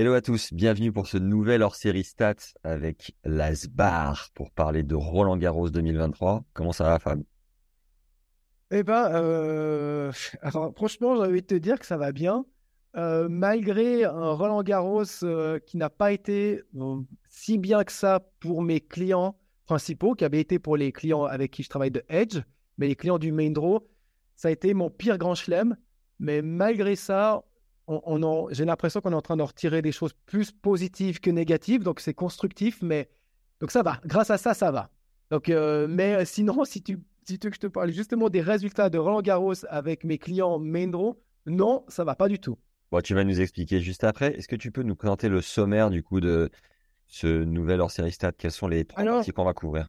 Hello à tous, bienvenue pour ce nouvel hors-série stats avec Lasbar pour parler de Roland Garros 2023. Comment ça va, Fab? Eh ben, euh, franchement, j'ai envie de te dire que ça va bien. Euh, malgré un Roland Garros euh, qui n'a pas été si bien que ça pour mes clients principaux, qui avait été pour les clients avec qui je travaille de Edge, mais les clients du Main Draw, ça a été mon pire grand chelem. Mais malgré ça, on, on j'ai l'impression qu'on est en train d'en retirer des choses plus positives que négatives, donc c'est constructif, mais donc ça va. Grâce à ça, ça va. Donc, euh, mais euh, sinon, si tu, si tu veux que je te parle justement des résultats de Roland Garros avec mes clients Main Draw, non, ça va pas du tout. Bon, tu vas nous expliquer juste après. Est-ce que tu peux nous présenter le sommaire du coup de ce nouvel hors-série stats Quels sont les trois parties qu'on va couvrir?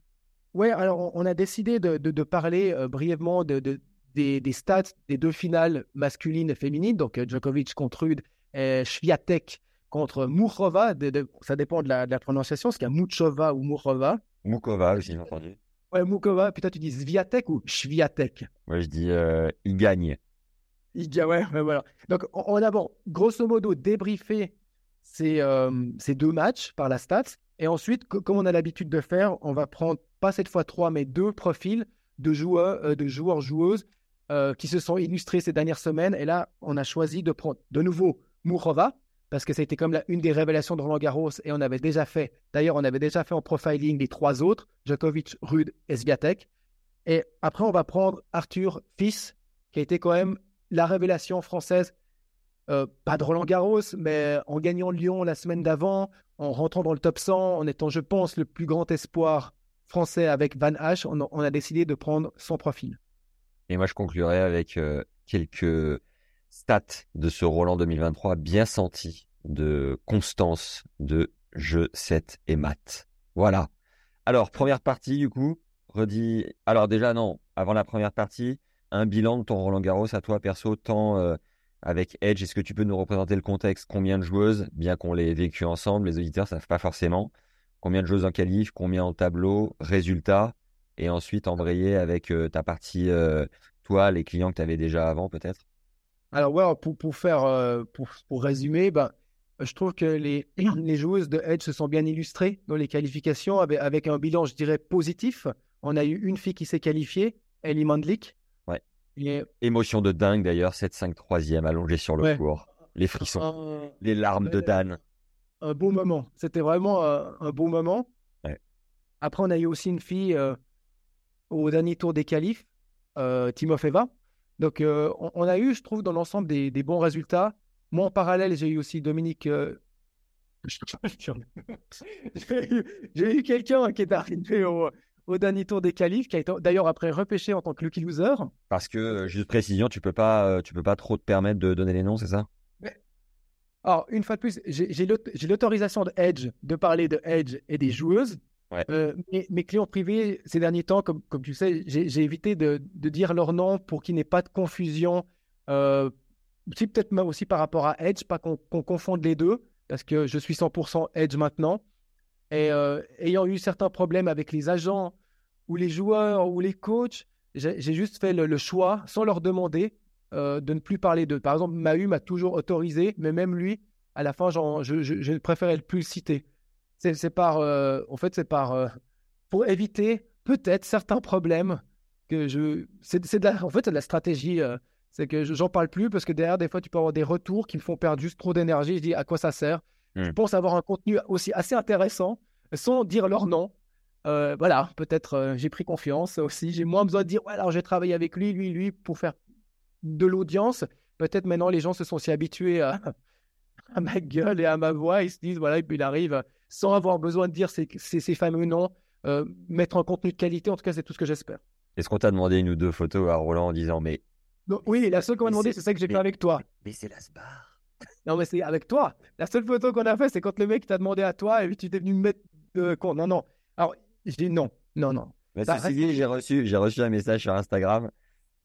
Ouais, alors on- on a décidé de, de- de parler euh, brièvement de, de- des, des stats des deux finales masculines et féminines, donc euh, Djokovic contre Rude et Swiatek contre Mourova. de- de- ça dépend de la, de la prononciation, est-ce qu'il y a Muchova ou Mourova Mukova aussi, j'ai entendu. Ouais, Moukova, puis toi tu dis Swiatek ou Swiatek? Moi, je dis euh, il gagne. Il ah ouais, ouais, voilà. Donc, on, a, bon, grosso modo, débriefé ces, euh, ces deux matchs par la stats. Et ensuite, co- comme on a l'habitude de faire, on va prendre, pas cette fois trois, mais deux profils de joueurs, euh, de joueurs, joueuses euh, qui se sont illustrés ces dernières semaines. Et là, on a choisi de prendre de nouveau Mourova, parce que c'était comme la, une des révélations de Roland Garros. Et on avait déjà fait, d'ailleurs, on avait déjà fait en profiling les trois autres, Djokovic, Rude et Sviatek. Et après, on va prendre Arthur Fils, qui a été quand même la révélation française, euh, pas de Roland Garros, mais en gagnant Lyon la semaine d'avant, en rentrant dans le top 100, en étant, je pense, le plus grand espoir français avec Van a, on a décidé de prendre son profil. Et moi, je conclurai avec euh, quelques stats de ce Roland 2023 bien sentis de constance de jeu 7 et maths. Voilà. Alors, première partie, du coup, redis. Alors, déjà, non, avant la première partie, un bilan de ton Roland Garros à toi, perso, tant euh, avec Edge. Est-ce que tu peux nous représenter le contexte? Combien de joueuses, bien qu'on l'ait vécu ensemble, les auditeurs ne savent pas forcément. Combien de joueuses en qualif, combien en tableau, résultats, et ensuite embrayer avec euh, ta partie, euh, toi, les clients que tu avais déjà avant, peut-être? Alors, ouais, pour, pour faire, euh, pour, pour résumer, ben, je trouve que les, les joueuses de Edge se sont bien illustrées dans les qualifications avec, avec un bilan, je dirais, positif. On a eu une fille qui s'est qualifiée, Ellie Mandlik. Ouais. Et Émotion de dingue d'ailleurs, 7-5 3 allongé sur le Ouais. cours. Les frissons, un, les larmes de. Dan. un beau moment. C'était vraiment euh, un beau moment. Ouais. Après, on a eu aussi une fille euh, au dernier tour des qualifs, euh, Timofeva. Donc, euh, on, on a eu, je trouve, dans l'ensemble des, des bons résultats. Moi, en parallèle, j'ai eu aussi Dominique. euh, j'ai eu, quelqu'un qui est arrivé au, au dernier tour des qualifs, qui a été d'ailleurs après repêché en tant que lucky loser. Parce que, juste précision, tu peux pas, tu peux pas trop te permettre de donner les noms, c'est ça? Alors, une fois de plus, j'ai l'autorisation de Edge de parler de Edge et des joueuses. Ouais. Euh, mes, mes clients privés, ces derniers temps, comme, comme tu sais, j'ai évité de, de dire leur nom pour qu'il n'y ait pas de confusion. Euh, peut-être même aussi par rapport à Edge, pas qu'on confonde les deux, parce que je suis 100% Edge maintenant. Et euh, ayant eu certains problèmes avec les agents ou les joueurs ou les coachs, j'ai juste fait le, le choix, sans leur demander, euh, de ne plus parler d'eux. Par exemple, Mahu m'a toujours autorisé, mais même lui, à la fin, je, je, je préférais le plus le citer. C'est par, euh, en fait, c'est par, euh, pour éviter peut-être certains problèmes que je, c'est en fait, c'est de la stratégie. euh, c'est que je- j'en parle plus parce que derrière, des fois, tu peux avoir des retours qui me font perdre juste trop d'énergie. Je dis à quoi ça sert? Je Hmm. pense avoir un contenu aussi assez intéressant sans dire leur nom. Voilà, peut-être j'ai pris confiance aussi. J'ai moins besoin de dire, ouais, alors j'ai travaillé avec lui, lui, lui, pour faire de l'audience. Peut-être maintenant les gens se sont si habitués à, à ma gueule et à ma voix, ils se disent, voilà, et puis il arrive sans avoir besoin de dire ces, ces, ces fameux noms, euh, mettre en contenu de qualité, en tout cas, c'est tout ce que j'espère. Est-ce qu'on t'a demandé une ou deux photos à Roland en disant mais oui, la seule qu'on m'a demandé, c'est- celle que j'ai fait avec toi. mais c'est la sbar. Non, mais c'est avec toi. La seule photo qu'on a fait, c'est quand le mec t'a demandé à toi et puis tu t'es venu me mettre de con. Non, non. Alors, je dis non, non, non. Mais Ça ceci dit, j'ai reçu, j'ai reçu un message sur Instagram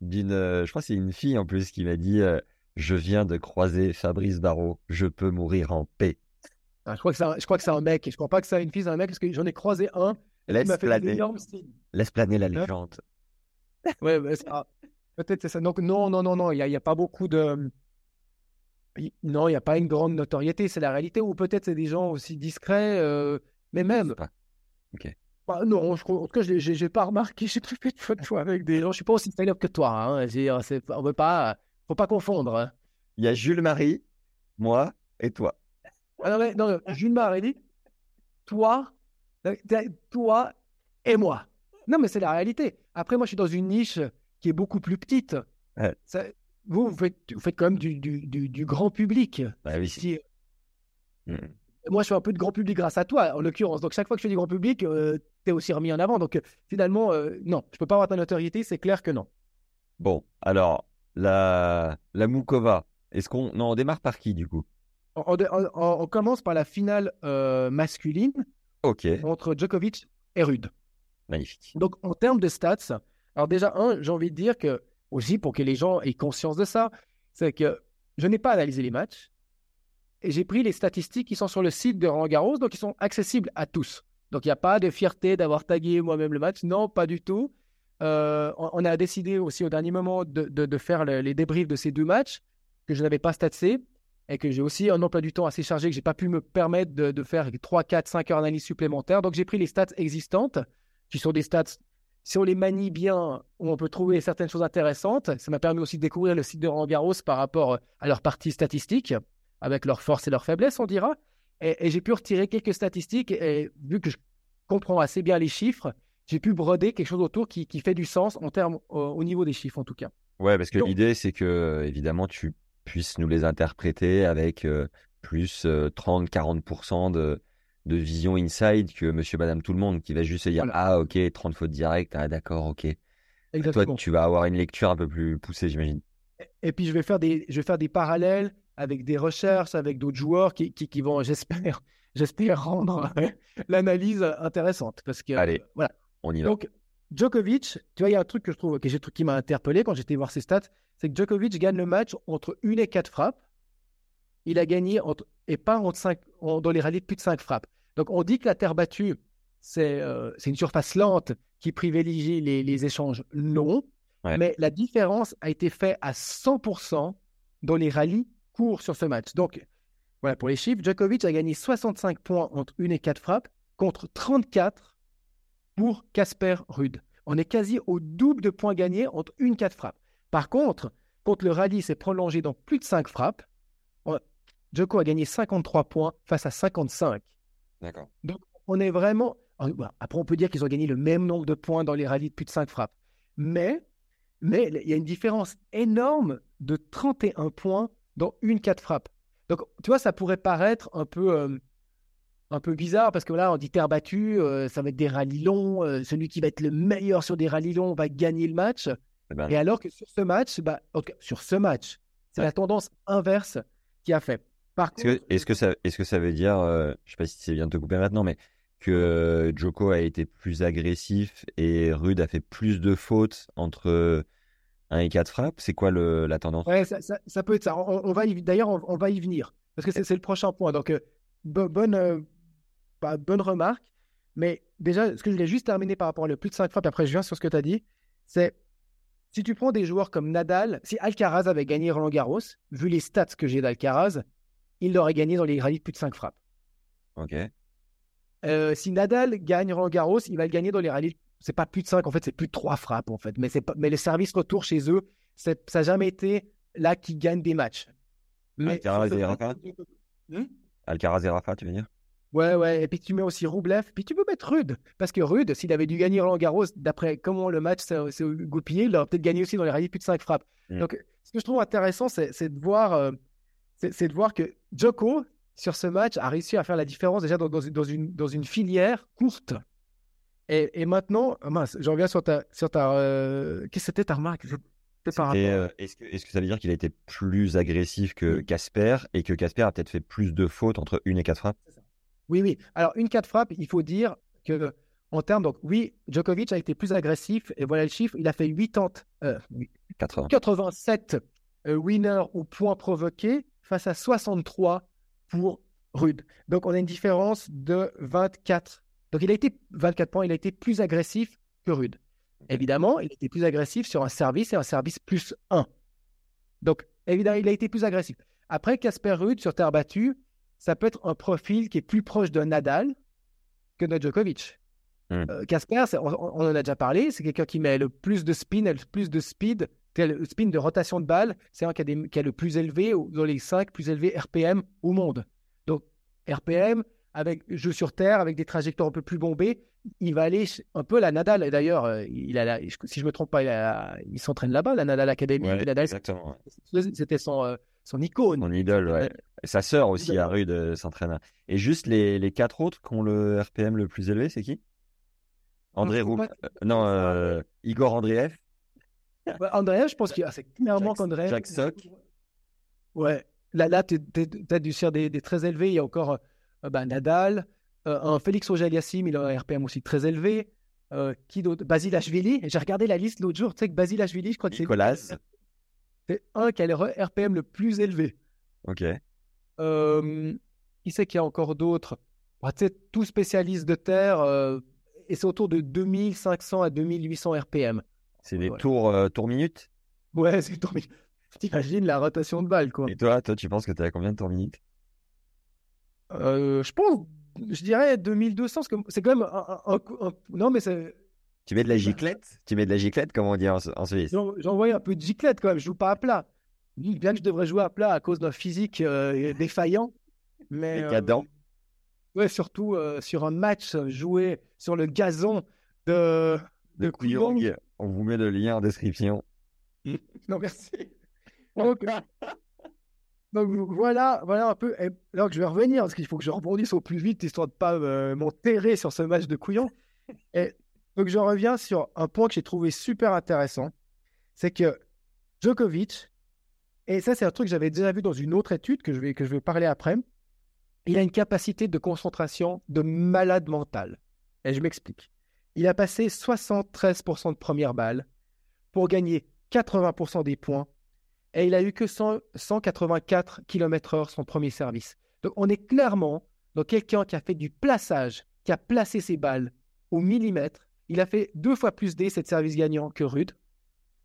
d'une, euh, je crois que c'est une fille en plus qui m'a dit euh, Je viens de croiser Fabrice Barrault, je peux mourir en paix. Ah, je crois que c'est un, je crois que c'est un mec. Je crois pas que c'est une fille, c'est un mec parce que j'en ai croisé un. Laisse planer, laisse planer la Hein? légende. Ouais, ouais, c'est- ah, peut-être c'est ça. Donc, non, non, non, non, il n'y a, pas beaucoup de. Non, il n'y a pas une grande notoriété, c'est la réalité. Ou peut-être c'est des gens aussi discrets, euh, mais même. pas. Bah, non, je, en tout cas, je n'ai pas remarqué, j'ai pas fait de photos avec des gens. Je suis pas aussi stand-up que toi. Hein. On veut pas, faut pas confondre. hein. Il y a Jules Marie, moi et toi. Ah non, mais, non, Jules Maréli, toi, euh, toi et moi. Non, mais c'est la réalité. Après, moi, je suis dans une niche qui est beaucoup plus petite. Ouais. Ça- vous, vous faites, vous faites quand même du, du, du, du grand public. Bah oui, si. Si- Mm. moi, je fais un peu de grand public grâce à toi, en l'occurrence. Donc, chaque fois que je fais du grand public, tu es aussi remis en avant. Donc, euh, finalement, euh, non, je peux pas avoir ta notoriété, c'est clair que non. Bon, alors, la, la Moukova, est-ce qu'on. Non, on démarre par qui du coup? On, on- commence par la finale euh, masculine Ok, entre Djokovic et Rude. magnifique. Donc, en termes de stats, alors déjà, un, j'ai envie de dire que, aussi pour que les gens aient conscience de ça, c'est que je n'ai pas analysé les matchs et j'ai pris les statistiques qui sont sur le site de Roland Garros, donc ils sont accessibles à tous. Donc, il n'y a pas de fierté d'avoir tagué moi-même le match. Non, pas du tout. Euh, on, on a décidé aussi au dernier moment de, de- de faire le- les débriefs de ces deux matchs que je n'avais pas statsé et que j'ai aussi un emploi du temps assez chargé que j'ai pas pu me permettre de, de faire 3, 4, 5 heures d'analyse supplémentaires. Donc, j'ai pris les stats existantes qui sont des stats si on les manie bien, on peut trouver certaines choses intéressantes. Ça m'a permis aussi de découvrir le site de Roland Garros par rapport à leur partie statistique, avec leurs forces et leurs faiblesses, on dira. Et, et j'ai pu retirer quelques statistiques, et vu que je comprends assez bien les chiffres, j'ai pu broder quelque chose autour qui, qui fait du sens en termes au, au niveau des chiffres, en tout cas. Ouais, parce que l'idée, c'est que, évidemment, tu puisses nous les interpréter avec euh, plus 30-40% de, de vision inside que monsieur, madame, tout le monde qui va juste se dire Voilà. Ah, ok, 30 fautes directes, ah, d'accord, ok. Toi, tu vas avoir une lecture un peu plus poussée, j'imagine. Et puis, je vais faire des, je vais faire des parallèles avec des recherches, avec d'autres joueurs qui, qui, qui vont, j'espère, j'espère rendre l'analyse intéressante. Parce que, Allez. voilà. On y va. Donc, Djokovic, tu vois, il y a un truc que je trouve que j'ai qui m'a interpellé quand j'étais voir ses stats, c'est que Djokovic gagne le match entre une et quatre frappes. Il a gagné entre, et pas entre cinq, en- dans les rallyes de plus de cinq frappes. Donc, on dit que la terre battue, c'est euh, une surface lente qui privilégie les, les échanges longs. Ouais. Mais la différence a été faite à 100% dans les rallyes courts sur ce match. Donc, voilà pour les chiffres. Djokovic a gagné 65 points entre une et quatre frappes contre 34 pour Casper Rude. On est quasi au double de points gagnés entre une et quatre frappes. Par contre, quand le rallye s'est prolongé dans plus de 5 frappes, Djoko a gagné 53 points face à 55. D'accord. On est vraiment. Après, on peut dire qu'ils ont gagné le même nombre de points dans les rallyes de plus de 5 frappes. Mais, mais il y a une différence énorme de 31 points dans une 4 frappes. Donc, tu vois, ça pourrait paraître un peu, euh, un peu bizarre parce que là, on dit terre battue, euh, ça va être des rallyes longs. euh, celui qui va être le meilleur sur des rallyes longs va gagner le match. Eh ben, Et alors que sur ce match, bah, cas, sur ce match, c'est Ouais. la tendance inverse qui a fait. Par Est-ce que, contre, est-ce que ça, est-ce que ça veut dire, euh, je sais pas si c'est bien de te couper maintenant, mais que Djoko a été plus agressif et Rude a fait plus de fautes entre 1 et 4 frappes? C'est quoi le, la tendance? Ouais, ça, ça- ça peut être ça. On, on va y- d'ailleurs, on, on va y venir parce que c'est c'est le prochain point. Donc, bo- bonne, bah, bonne remarque. Mais déjà, ce que je voulais juste terminer par rapport à le plus de 5 frappes, après je viens sur ce que tu as dit, c'est si tu prends des joueurs comme Nadal, si Alcaraz avait gagné Roland Garros, vu les stats que j'ai d'Alcaraz, il l'aurait gagné dans les rallyes de plus de 5 frappes. Ok. Euh, si Nadal gagne Roland Garros, il va le gagner dans les rallyes. C'est pas plus de 5, en fait, c'est plus de 3 frappes, en fait. Mais, c'est pas... mais le service retour chez eux, ça n'a jamais été là qui gagne des matchs. Mais Alcaraz et Rafa? Hmm? Alcaraz et Rafa, tu veux dire? Ouais, ouais. Et puis tu mets aussi Roublev. Puis tu peux mettre Rude. Parce que Rude, s'il avait dû gagner Roland Garros, d'après comment le match s'est goupillé, il aurait peut-être gagné aussi dans les rallyes plus de 5 frappes. Mm. Donc, ce que je trouve intéressant, c'est de voir, euh, c'est de voir que Djoko, sur ce match, a réussi à faire la différence déjà dans, dans une- dans une, dans une filière courte. Et, et maintenant, ah mince, j'en reviens sur ta. Sur ta euh, Qu'est-ce que c'était ta remarque? Euh, est-ce que, est-ce que ça veut dire qu'il a été plus agressif que Casper et que Casper a peut-être fait plus de fautes entre une et quatre frappes? Oui, oui. Alors, une 4 frappes, il faut dire que, en termes. Donc, oui, Djokovic a été plus agressif. Et voilà le chiffre. Il a fait 80, euh, 80. 87 euh, winners ou points provoqués face à 63 pour Rude. Donc, on a une différence de 24. Donc, il a été 24 points, il a été plus agressif que Rude. Évidemment, il était plus agressif sur un service et un service plus 1. Donc, évidemment, il a été plus agressif. Après, Casper Rude sur terre battue, ça peut être un profil qui est plus proche de Nadal que de Djokovic. Hmm. Euh, Casper, c'est- on, on en a déjà parlé, c'est quelqu'un qui met le plus de spin, le plus de speed, le spin de rotation de balle, c'est un qui a, des- qui a le plus élevé, dans les 5 plus élevés RPM au monde. Donc, RPM, avec jeu sur terre, avec des trajectoires un peu plus bombées, il va aller un peu la Nadal. Et D'ailleurs, euh, il a la- si je me trompe pas, il, s'entraîne là-bas, la Nadal Academy. Ouais, Nadal, exactement. c'était son, euh, son icône. Mon idole, ouais. Et Sa sœur aussi, à Rude, euh, s'entraîne. Et juste les, les quatre autres qui ont le RPM le plus élevé, c'est qui? André Roux. pas. euh, non, euh, Igor Andreev. Ouais, Andreev, je pense que ah, c'est clairement qu'Andreev. Jack Sock. Ouais. Là, là tu as dû sur des, des très élevés. Il y a encore euh, bah, Nadal, euh, un Félix Auger-Aliassime, il a un RPM aussi très élevé. Qui d'autre? Basilashvili. J'ai regardé la liste l'autre jour. Tu sais que Basilashvili, je crois que c'est Nicolas. C'est un qui a le RPM le plus élevé. Ok. Euh, qui c'est qu'il y a encore d'autres? Bah, Tu sais, tout spécialiste de terre, euh, et c'est autour de 2500 à 2800 RPM. C'est des Ouais. tours, euh, tours minutes? Ouais, c'est tombé. T'imagines la rotation de balle, quoi. Et toi, toi, tu penses que tu as combien de tours minutes? Euh, je pense, je dirais 2200, parce que c'est quand même un, un- un- un- Non, mais c'est- Tu mets de la giclette? Tu mets de la giclette, comme on dit en, en Suisse? j'en- j'envoie un peu de giclette quand même. Je joue pas à plat. Bien que je devrais jouer à plat à cause d'un physique euh, défaillant. Mais, euh, Décadent. ouais, surtout euh, sur un match joué sur le gazon de. De Couillon. Couillon. On vous met le lien en description. Non, merci. Donc, donc, voilà, voilà un peu. Et donc je vais revenir parce qu'il faut que je rebondisse au plus vite histoire de pas euh, m'enterrer sur ce match de couillon. Et donc je reviens sur un point que j'ai trouvé super intéressant, c'est que Djokovic, et ça c'est un truc que j'avais déjà vu dans une autre étude que je vais que je vais parler après, il a une capacité de concentration de malade mental. Et je m'explique. Il a passé 73% de première balle pour gagner 80% des points et il a eu que 100 184 km/h son premier service. Donc on est clairement dans quelqu'un qui a fait du plaçage, qui a placé ses balles au millimètre. Il a fait deux fois plus d de service gagnant que Rude.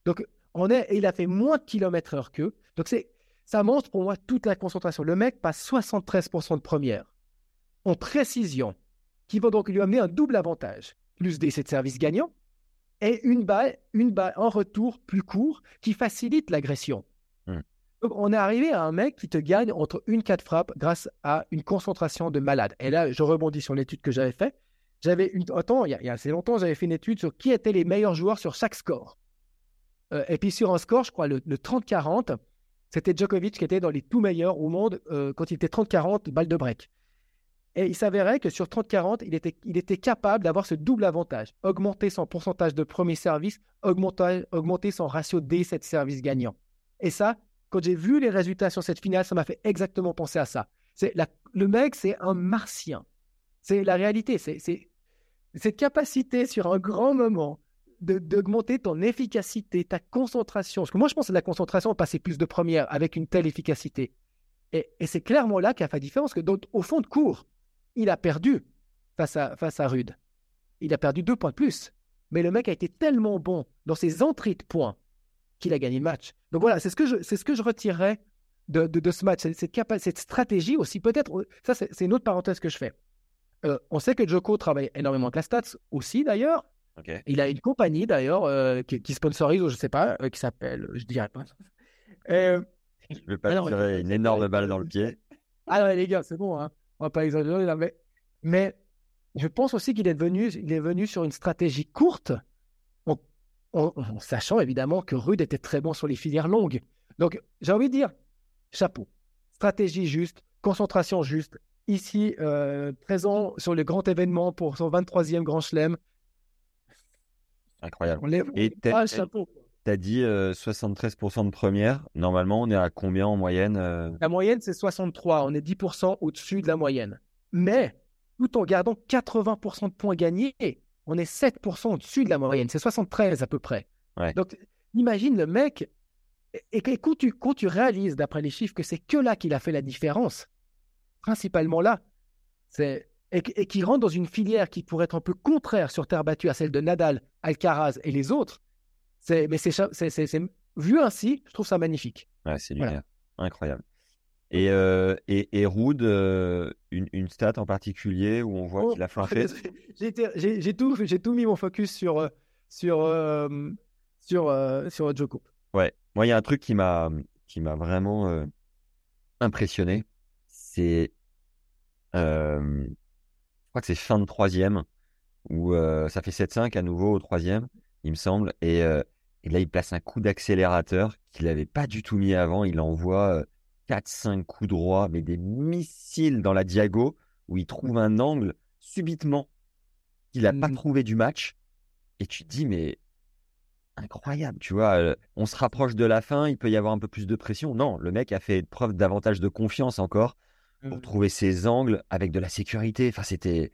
Donc on est, et il a fait moins de kilomètres heure qu'eux. Donc c'est, ça montre pour moi toute la concentration. Le mec passe 73% de première en précision, qui va donc lui amener un double avantage. Plus d de service gagnant et une balle, une balle en retour plus court qui facilite l'agression. Hmm. Donc, on est arrivé à un mec qui te gagne entre une quatre frappes grâce à une concentration de malade. Et là, je rebondis sur l'étude que j'avais faite. J'avais une, attends, il y, a, assez longtemps, j'avais fait une étude sur qui étaient les meilleurs joueurs sur chaque score. Euh, et puis sur un score, je crois le, le 30-40, c'était Djokovic qui était dans les tout meilleurs au monde euh, quand il était 30-40 balle de break. Et il s'avérait que sur 30-40, il était, capable d'avoir ce double avantage. Augmenter son pourcentage de premier service, augmenter, son ratio D7 service gagnant. Et ça, quand j'ai vu les résultats sur cette finale, ça m'a fait exactement penser à ça. Le mec, c'est un martien. C'est la réalité. C'est- cette capacité sur un grand moment d'augmenter ton efficacité, ta concentration. Parce que moi, je pense que la concentration, passer plus de première avec une telle efficacité. Et, c'est clairement là qu'a fait la différence. Que au fond de cours, il a perdu face à, face à Rude. Il a perdu deux points de plus. Mais le mec a été tellement bon dans ses entrées de points qu'il a gagné le match. Donc voilà, c'est ce que je, retirerais de, ce match. Cette, capa- cette stratégie aussi, peut-être, ça c'est une autre parenthèse que je fais. Euh, on sait que Joko travaille énormément avec la stats aussi d'ailleurs. Il a une compagnie d'ailleurs euh, qui, qui sponsorise, ou je sais pas, euh, qui s'appelle, je dirais pas. Je vais pas Ah non, te tirer une énorme balle dans le pied. ah ouais, les gars, c'est bon, hein. on va pas exagérer là, mais, mais je pense aussi qu'il est venu, il est venu sur une stratégie courte, en, en- en sachant évidemment que Rude était très bon sur les filières longues. Donc j'ai envie de dire, chapeau, stratégie juste, concentration juste. Ici, euh, présent sur le grand événement pour son 23e Grand Chelem. Incroyable. On lève Et le chapeau. Tu as dit euh, 73% de première. Normalement, on est à combien en moyenne euh? La moyenne, c'est 63. On est 10% au-dessus de la moyenne. Mais tout en gardant 80% de points gagnés, on est 7% au-dessus de la moyenne. C'est 73 à peu près. Ouais. Donc, imagine le mec. Et, et quand, tu, quand tu réalises, d'après les chiffres, que c'est que là qu'il a fait la différence, principalement là, c'est, et, et qui rentre dans une filière qui pourrait être un peu contraire sur terre battue à celle de Nadal, Alcaraz et les autres, c'est, mais c'est, vu ainsi, je trouve ça magnifique. Ouais, c'est Voilà. Incroyable. Et, euh, et, et Ruud, euh, une, une stat en particulier où on voit Oh, qu'il a flanché j'ai, tout, j'ai tout mis mon focus sur, euh, sur, euh, sur, sur Djoko. Ouais, moi, il y a un truc qui m'a qui m'a vraiment impressionné. C'est, euh, je crois que c'est fin de troisième, où euh, ça fait 7-5 à nouveau au troisième, il me semble. Et, euh, et là, il place un coup d'accélérateur qu'il n'avait pas du tout mis avant. Il envoie 4-5 coups droits, mais des missiles dans la diago, où il trouve un angle subitement qu'il n'a pas Mhm. trouvé du match. Et tu te dis, mais incroyable, tu vois. euh, on se rapproche de la fin, il peut y avoir un peu plus de pression. Non, le mec a fait preuve davantage de confiance encore pour trouver ses angles avec de la sécurité. Enfin, c'était,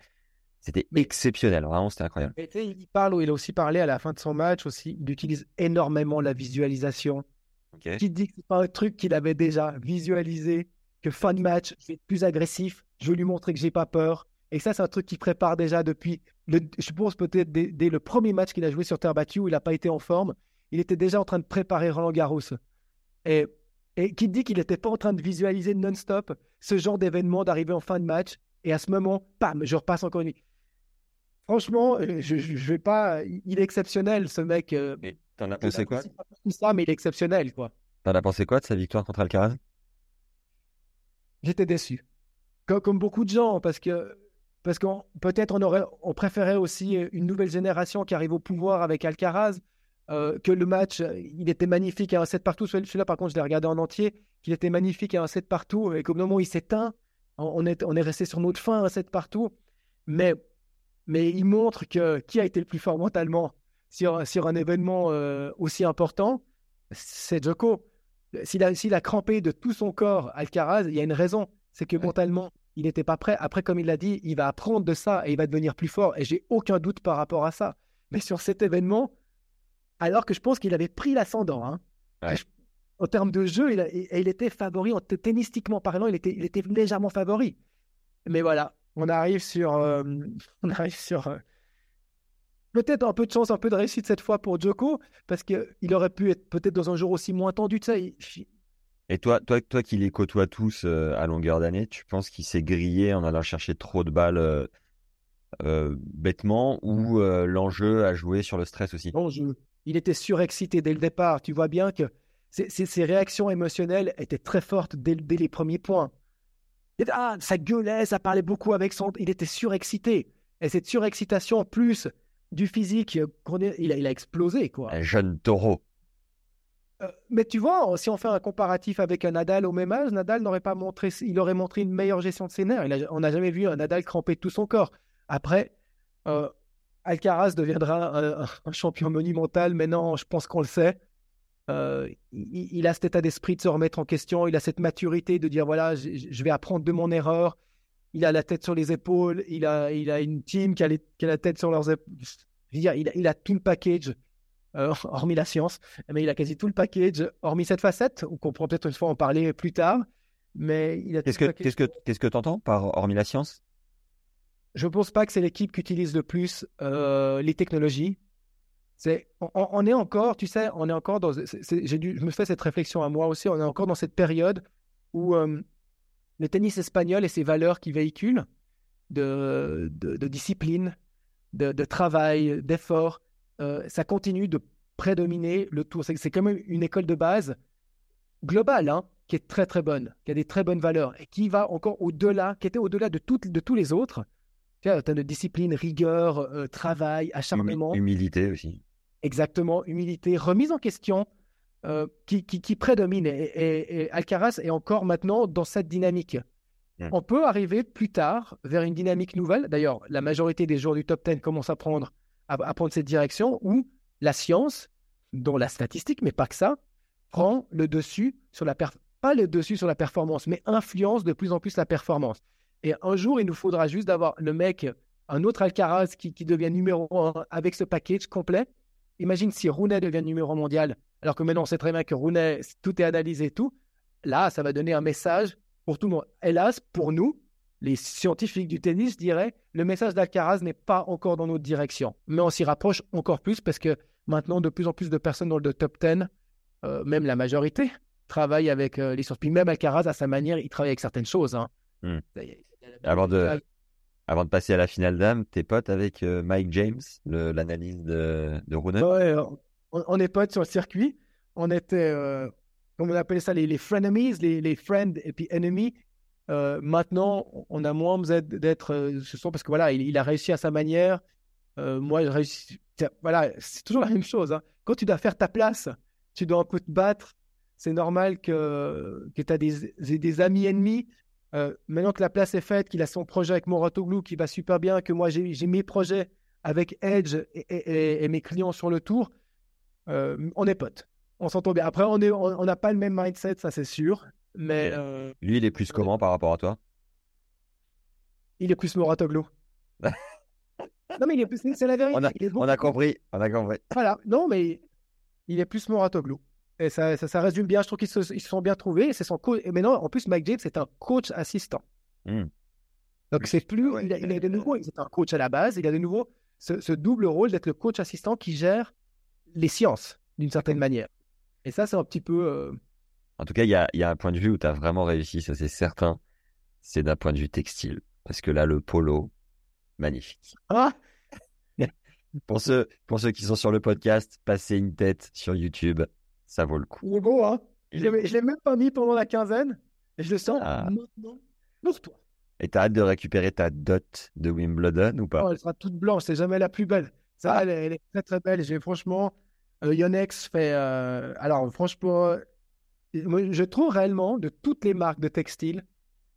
c'était exceptionnel. Vraiment, c'était incroyable. Il parle, il a aussi parlé à la fin de son match aussi, il utilise énormément la visualisation. Ok. Qui dit que c'est pas un truc qu'il avait déjà visualisé, que fin de match, je vais être plus agressif, je vais lui montrer que j'ai pas peur. Et ça, c'est un truc qu'il prépare déjà depuis, le, je pense peut-être dès, dès le premier match qu'il a joué sur terre battue où il n'a pas été en forme, il était déjà en train de préparer Roland Garros. Et, et qui dit qu'il n'était pas en train de visualiser non-stop ce genre d'événement d'arriver en fin de match et à ce moment, pam, je repasse encore une. Franchement, euh, je, je, je vais pas. Il est exceptionnel, ce mec. euh, Et t'en as pensé quoi? Ça, mais il est exceptionnel, quoi. T'en as pensé quoi de sa victoire contre Alcaraz? J'étais déçu. Comme, comme beaucoup de gens, parce que parce qu'on peut-être on aurait on préférait aussi une nouvelle génération qui arrive au pouvoir avec Alcaraz. Euh, que le match, euh, il était magnifique à un 7 partout. Celui- Celui-là, par contre, je l'ai regardé en entier. Qu'il était magnifique à un 7 partout. Et qu'au moment où il s'éteint, on, est, on est resté sur notre fin à un 7 partout. Mais, mais il montre que qui a été le plus fort mentalement sur, sur un événement euh, aussi important, c'est Djoko. S'il a, s'il a crampé de tout son corps Alcaraz, il y a une raison. C'est que mentalement, il n'était pas prêt. Après, comme il l'a dit, il va apprendre de ça et il va devenir plus fort. Et j'ai aucun doute par rapport à ça. Mais sur cet événement, alors que je pense qu'il avait pris l'ascendant. hein. Ouais. En termes de jeu, il, a- était favori, en tennistiquement parlant, il était, il était légèrement favori. Mais voilà, on arrive sur, euh, on arrive sur euh, peut-être un peu de chance, un peu de réussite cette fois pour Djoko, parce qu'il aurait pu être peut-être dans un jour aussi moins tendu. Tu sais, il- Et toi, toi, toi qui les côtoies tous euh, à longueur d'année, tu penses qu'il s'est grillé en allant chercher trop de balles bêtement ou l'enjeu a joué sur le stress aussi? Bon jeu. Il était surexcité dès le départ. Tu vois bien que ses, ses- ses réactions émotionnelles étaient très fortes dès, dès les premiers points. Était- ah, ça gueulait, ça parlait beaucoup avec son. Il était surexcité. Et cette surexcitation, plus du physique, est- il, a, il a explosé, quoi. Un jeune taureau. Euh, mais tu vois, si on fait un comparatif avec un Nadal au même âge, Nadal n'aurait pas montré, il aurait montré une meilleure gestion de ses nerfs. A- on n'a jamais vu un Nadal cramper tout son corps. Après, euh, Alcaraz deviendra un, champion monumental. Maintenant, je pense qu'on le sait. Euh, il, il a cet état d'esprit de se remettre en question. Il a cette maturité de dire voilà, je, je vais apprendre de mon erreur. Il a la tête sur les épaules. Il a, il a une team qui a, les- qui a la tête sur leurs épaules. Je veux dire, il, a, il a tout le package, euh, hormis la science mais il a quasi tout le package, hormis cette facette, qu'on pourra peut-être une fois en parler plus tard. Mais il a Qu'est-ce que qu'est-ce que qu'est-ce que t'entends par hormis la science? Je pense pas que c'est l'équipe qui utilise le plus euh, les technologies. C'est, on, est encore, tu sais, on est encore dans. j'ai dû, je me fais cette réflexion à moi aussi. On est encore dans cette période où euh, le tennis espagnol et ses valeurs qu'il véhicule de, de, discipline, de, travail, d'effort, euh, ça continue de prédominer le tour. C'est, c'est quand même une école de base globale, hein, qui est très très bonne, qui a des très bonnes valeurs et qui va encore au-delà, qui était au-delà de, toutes, de tous les autres. Tu vois, en termes de discipline, rigueur, euh, travail, acharnement. Humilité aussi. Exactement, humilité, remise en question euh, qui, qui, qui prédomine. Et, et- et Alcaraz est encore maintenant dans cette dynamique. On peut arriver plus tard vers une dynamique nouvelle. D'ailleurs, la majorité des joueurs du top 10 commencent à prendre, à, à prendre cette direction où la science, dont la statistique, mais pas que ça, prend le dessus sur la per- pas le dessus sur la performance, mais influence de plus en plus la performance. Et un jour, il nous faudra juste d'avoir le mec, un autre Alcaraz qui, qui devient numéro un avec ce package complet. Imagine si Rooney devient numéro mondial, alors que maintenant on sait très bien que Rooney, tout est analysé tout. Là, ça va donner un message pour tout le monde. Hélas, pour nous, les scientifiques du tennis, dirais, le message d'Alcaraz n'est pas encore dans notre direction. Mais on s'y rapproche encore plus parce que maintenant, de plus en plus de personnes dans le top 10, euh, même la majorité, travaillent avec euh, les sciences. Puis même Alcaraz, à sa manière, il travaille avec certaines choses. hein. Hmm. Avant de, avant de passer à la finale d'âme, t'es pote avec euh, Mike James, l'analyse de, de Ouais, on, on est potes sur le circuit. On était, euh, comme on appelait ça, les, les frenemies, les, les friends et puis ennemis. Euh, maintenant, on a moins besoin d'être euh, ce sont parce que voilà, il, il a réussi à sa manière. Euh, moi, j'ai réussi. Voilà, c'est toujours la même chose. hein. Quand tu dois faire ta place, tu dois un peu te battre. C'est normal que, que tu as des, des, des amis ennemis. Euh, maintenant que la place est faite, qu'il a son projet avec Moratoglou qui va super bien, que moi j'ai mes projets avec Edge et, et- et- et mes clients sur le tour, euh, on est potes. On s'entend bien. Après, on est- on on n'a pas le même mindset, ça c'est sûr. Mais euh, Lui, il est plus comment par rapport à toi? Il est plus Moratoglou. non, mais il est plus. C'est la vérité. on a, il est on a compris, on a compris. Voilà, non, mais il est plus Moratoglou. Et ça, ça, ça résume bien. Je trouve qu'ils se, ils se sont bien trouvés. C'est son coach. Et maintenant, en plus, Mike James, c'est un coach assistant. Hmm. Donc, c'est plus. Ouais. Il, a, il a de nouveau, il est un coach à la base. Il a de nouveau ce, ce double rôle d'être le coach assistant qui gère les sciences d'une certaine manière. Et ça, c'est un petit peu. euh, En tout cas, il y a, y a un point de vue où tu as vraiment réussi, ça c'est certain. C'est d'un point de vue textile. Parce que là, le polo, magnifique. Ah, Pour ceux, pour ceux qui sont sur le podcast, passez une tête sur YouTube, ça vaut le coup. il est beau, hein Je l'ai je l'ai même pas mis pendant la quinzaine. Et je le sens Ah. maintenant pour toi. Et t'as hâte de récupérer ta dot de Wimbledon ou pas? Oh, elle sera toute blanche, c'est jamais la plus belle. Ça, elle, est- elle est très très belle. J'ai franchement, euh, Yonex fait. euh, alors franchement, euh, je trouve réellement de toutes les marques de textile,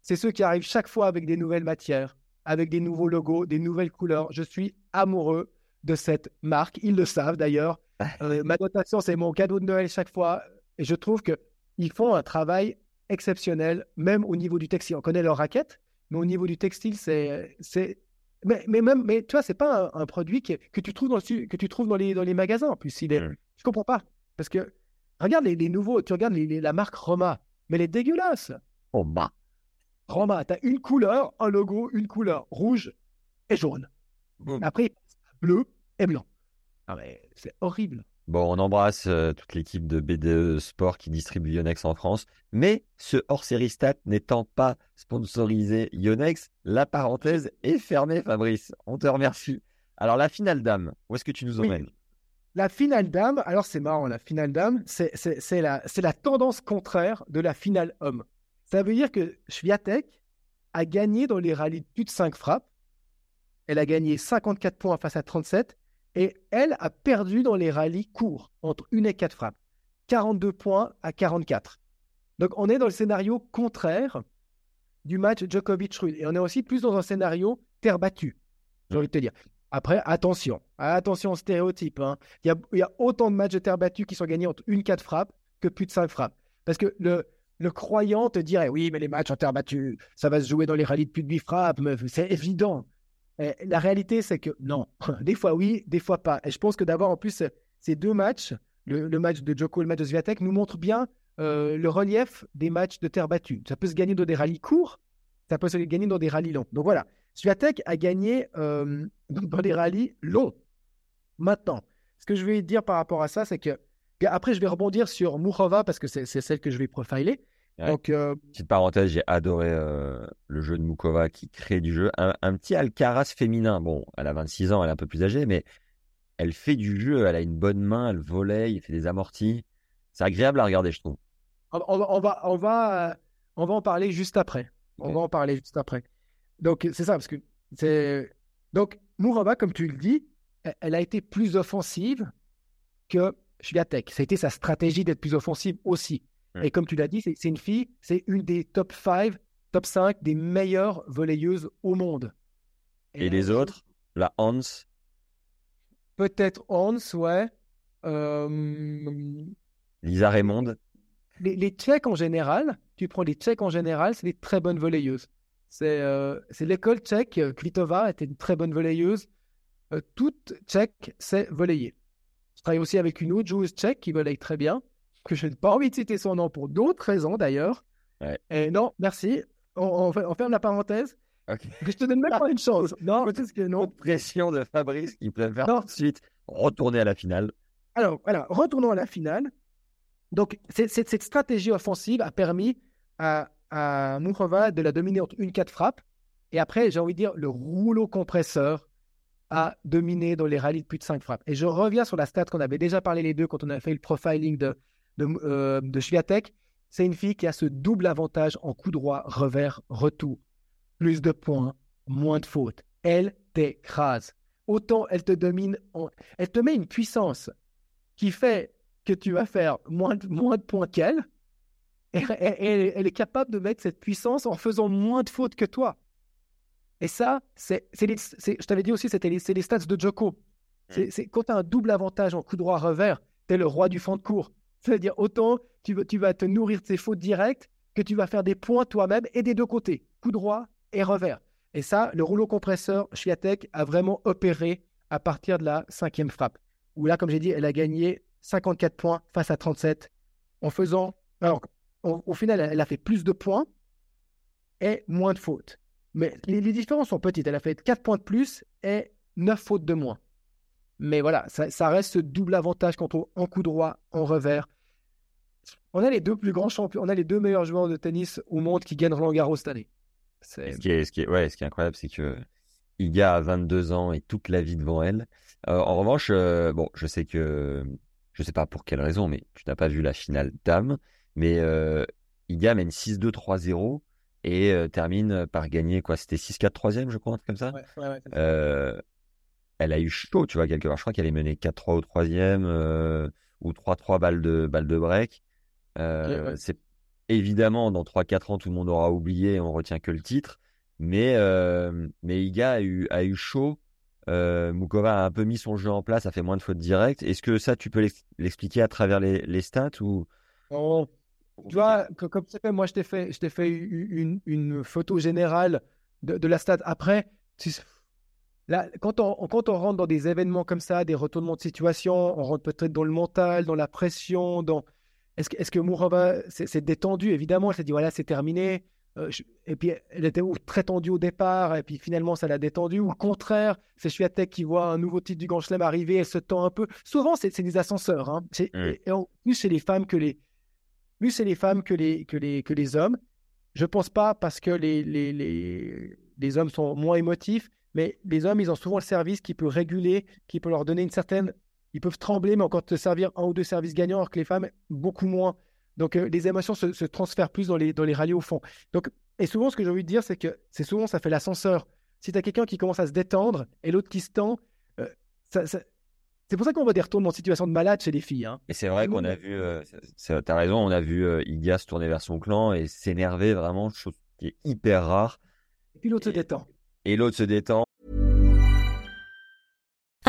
c'est ceux qui arrivent chaque fois avec des nouvelles matières, avec des nouveaux logos, des nouvelles couleurs. Je suis amoureux de cette marque. Ils le savent d'ailleurs. Euh, ma notation, c'est mon cadeau de Noël chaque fois. Et je trouve que ils font un travail exceptionnel, même au niveau du textile. On connaît leur raquette, mais au niveau du textile, c'est, mais, mais même, mais tu vois, c'est pas un, un produit qui est- que tu trouves dans le, que tu trouves dans les, dans les magasins. En plus, il est, Mm. je comprends pas, parce que regarde les, les nouveaux, tu regardes les- la marque Roma, mais elle est dégueulasse. Bah. Roma, t'as une couleur, un logo, une couleur, rouge et jaune. Après, bleu et blanc. Ah mais c'est horrible. Bon, on embrasse euh, toute l'équipe de BDE Sport qui distribue Yonex en France. Mais ce hors-série stat n'étant pas sponsorisé Yonex, la parenthèse est fermée, Fabrice. On te remercie. Alors, la finale dame, où est-ce que tu nous Oui. emmènes? La finale dame, alors c'est marrant, la finale dame, c'est la, tendance contraire de la finale homme. Ça veut dire que Swiatek a gagné dans les rallyes de plus de 5 frappes. Elle a gagné 54 points face à 37. Et elle a perdu dans les rallyes courts, entre 1 et 4 frappes. 42 points à 44. Donc on est dans le scénario contraire du match Djokovic-Rude. Et on est aussi plus dans un scénario terre battue, j'ai envie de te dire. Après, attention, attention au stéréotype. hein. Il y, a, autant de matchs de terre battue qui sont gagnés entre une 4 frappes que plus de 5 frappes. Parce que le, croyant te dirait oui, mais les matchs en terre battue, ça va se jouer dans les rallyes de plus de 8 frappes, c'est évident. Et la réalité, c'est que non. Des fois oui, des fois pas. Et je pense que d'abord, en plus, ces deux matchs, le, match de Djoko et le match de Swiatek, nous montrent bien euh, le relief des matchs de terre battue. Ça peut se gagner dans des rallyes courts, ça peut se gagner dans des rallyes longs. Donc voilà, Swiatek a gagné euh, dans des rallyes longs. Maintenant, ce que je vais dire par rapport à ça, c'est que après, je vais rebondir sur Mourova parce que c'est celle que je vais profiler. Ouais. Donc, euh, Petite parenthèse, j'ai adoré euh, le jeu de Mukova qui crée du jeu. Un, un petit Alcaraz féminin. Bon, elle a 26 ans, elle est un peu plus âgée, mais elle fait du jeu. Elle a une bonne main, elle volley, elle fait des amortis. C'est agréable à regarder, je trouve. on, on va, on, va, on, va, euh, on va en parler juste après. On va en parler juste après. Donc, c'est ça, parce que c'est. Donc, Mourova, comme tu le dis, elle, elle a été plus offensive que Swiatek. Ça a été sa stratégie d'être plus offensive aussi. Et comme tu l'as dit, c'est une fille, c'est une des top 5 top 5 des meilleures volleyeuses au monde. Et, les autres La Hans Peut-être Hans, ouais. Euh, Lisa Raymond les, les Tchèques en général, tu prends les Tchèques en général, c'est des très bonnes volleyeuses. C'est euh, l'école tchèque. Kvitova était une très bonne volleyeuse. Euh, toute tchèque sait volleyer. Je travaille aussi avec une autre joueuse tchèque qui volleye très bien, que je n'ai pas envie de citer son nom pour d'autres raisons d'ailleurs. Ouais. Et non, merci. On, on ferme la parenthèse. Ok. Je te donne même pas une chance. Non, parce que non. Pression de Fabrice qui préfère Non. tout de suite retourner à la finale. Alors, voilà, retournons à la finale. Donc, cette stratégie offensive a permis à, à de la dominer entre une quatre frappes. Et après, j'ai envie de dire, le rouleau compresseur a dominé dans les rallyes de plus de 5 frappes. Et je reviens sur la stat qu'on avait déjà parlé les deux quand on a fait le profiling de, de, euh, de Swiatek. C'est une fille qui a ce double avantage en coup droit, revers, retour. Plus de points, moins de fautes. Elle t'écrase. Autant elle te domine, en- elle te met une puissance qui fait que tu vas faire moins de, moins de points qu'elle. Et elle est capable de mettre cette puissance en faisant moins de fautes que toi. Et ça, c'est, c'est les- c'est- je t'avais dit aussi, c'était les, c'est les stats de Joko. C'est, c'est- quand tu as un double avantage en coup droit revers, tu es le roi du fond de cours. C'est-à-dire, autant tu, vas- te nourrir de ces fautes directes que tu vas faire des points toi-même et des deux côtés, coup droit et revers. Et ça, le rouleau compresseur Chiatek a vraiment opéré à partir de la cinquième frappe. Où là, comme j'ai dit, elle a gagné 54 points face à 37 en faisant. Alors, au, au final, elle a fait plus de points et moins de fautes. Mais les, les différences sont petites. Elle a fait 4 points de plus et 9 fautes de moins. Mais voilà, ça, ça reste ce double avantage quand on en coup droit, en revers. On a les deux plus grands champions, on a les deux meilleurs joueurs de tennis au monde qui gagnent Roland Garros cette année. C'est- Ce qui est, ce qui est, ouais, ce qui est incroyable, c'est que Iga a 22 ans et toute la vie devant elle. Euh, en revanche, euh, bon, je sais que, je sais pas pour quelle raison, mais tu n'as pas vu la finale dame, mais euh, Iga mène 6-2, 3-0 et termine par gagner, quoi, c'était 6-4, 3 je crois, un truc comme ça. Ouais, ouais, ouais, c'est ça. Elle a eu chaud, tu vois, quelque part. Je crois qu'elle est menée 4-3 au troisième euh, ou 3-3 balles de, balles de break. Euh, ouais. C'est évidemment dans 3-4 ans, tout le monde aura oublié et on retient que le titre. Mais, euh, mais Iga a eu, a eu chaud. Mukova a un peu mis son jeu en place, a fait moins de fautes directes. Est-ce que ça, tu peux l'ex- l'expliquer à travers les, les stats ou? Non, Tu vois, comme c'est fait, moi, je t'ai fait, je t'ai fait une, une photo générale de, de la stade. Après, tu- là, quand on, quand on rentre dans des événements comme ça, des retournements de situation, on rentre peut-être dans le mental, dans la pression, dans... Est-ce que, que Mourova s'est détendue Évidemment, elle s'est dit, voilà, c'est terminé. Euh, je- Et puis, elle était très tendue au départ, et puis finalement, ça l'a détendue. Ou au contraire, c'est Swiatek qui voit un nouveau titre du Grand Chelem arriver, elle se tend un peu. Souvent, c'est c'est des ascenseurs. Hein. C'est-. Et, et en plus, chez les femmes que les, plus c'est les femmes que les, que les, que les hommes. Je pense pas parce que les, les, les, les hommes sont moins émotifs, mais les hommes, ils ont souvent le service qui peut réguler, qui peut leur donner une certaine. Ils peuvent trembler, mais encore te servir un ou deux services gagnants, alors que les femmes, beaucoup moins. Donc, euh, les émotions se, se transfèrent plus dans les, dans les rallyes au fond. Donc, et souvent, ce que j'ai envie de dire, c'est que c'est souvent, ça fait l'ascenseur. Si tu as quelqu'un qui commence à se détendre et l'autre qui se tend, euh, ça- ça- c'est pour ça qu'on voit des retournements de situation de malade chez les filles. hein. Et c'est vrai qu'on a vu, euh, t'as raison, on a vu euh, Iga se tourner vers son clan et s'énerver vraiment, chose qui est hyper rare. Et puis l'autre se détend. Et l'autre se détend.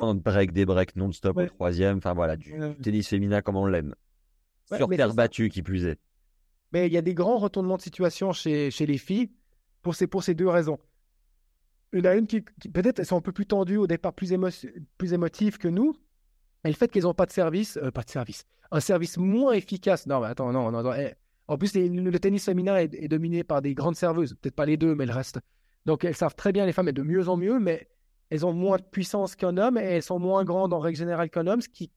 Un break, des breaks non-stop Ouais. au troisième. Enfin voilà, du tennis féminin comme on l'aime. Ouais, Sur terre battue qui plus est. Mais il y a des grands retournements de situation chez, chez les filles pour ces, pour ces deux raisons. Il y en a une qui, qui- peut-être elles sont un peu plus tendues au départ, plus, émo- plus émotives que nous. Et le fait qu'elles n'ont pas de service, euh, pas de service, un service moins efficace. Non, mais attends, non, non. non, eh. En plus, les- le, tennis féminin est, est dominé par des grandes serveuses. Peut-être pas les deux, mais le reste. Donc elles savent très bien, les femmes, et de mieux en mieux, mais elles ont moins de puissance qu'un homme et elles sont moins grandes en règle générale qu'un homme, ce qui,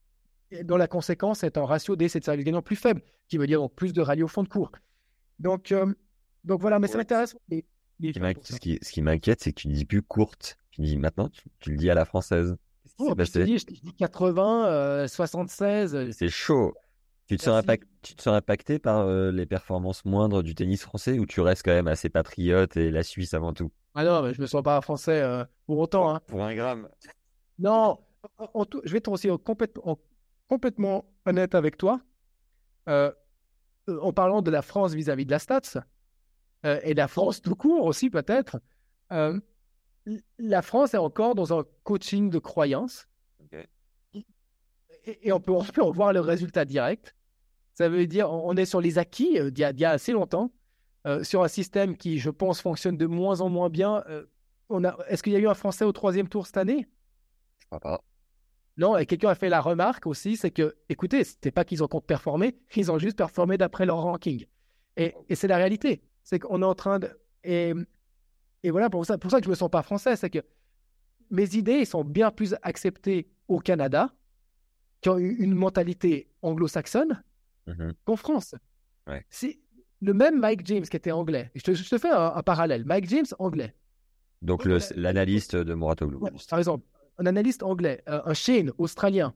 dont la conséquence est un ratio d'essai de service gagnant plus faible, qui veut dire donc plus de rallyes au fond de cours. Donc, euh, donc voilà, mais ça m'intéresse. Ce qui. Ce m'inquiète, c'est que tu dis plus courte. Tu dis maintenant, tu, tu le dis à la française. Oh, je te dis, je te dis 80, euh, 76. euh, C'est chaud. Tu te, impact- tu te sens impacté par euh, les performances moindres du tennis français ou tu restes quand même assez patriote et la Suisse avant tout? Ah non, mais je me sens pas français euh, pour autant. Hein. Pour un gramme. Non, en- en tout- je vais être aussi en complète- en- complètement honnête avec toi. Euh, en parlant de la France vis-à-vis de la Stats, euh, et de la France tout court aussi peut-être, la France est encore dans un coaching de croyance. Et, et on, peut, en voir le résultat direct. Ça veut dire on est sur les acquis d'il y, a- d'il y a assez longtemps, euh, sur un système qui, je pense, fonctionne de moins en moins bien. Euh, on a, est-ce qu'il y a eu un Français au troisième tour cette année? Je crois pas. non, et quelqu'un a fait la remarque aussi, c'est que, écoutez, c'était pas qu'ils ont compte performer, ils ont juste performé d'après leur ranking. Et, et c'est la réalité. C'est qu'on est en train de. Et, et voilà, pour ça, pour ça que je me sens pas français, c'est que mes idées sont bien plus acceptées au Canada, qui ont eu une mentalité anglo-saxonne, Mhm. qu'en France. Ouais. Le même Mike James qui était anglais. Je te, je te fais un, un parallèle. Mike James, anglais. Donc ouais. l'analyste de Moratoglou. Ouais, par exemple, un analyste anglais, euh, un Shane australien.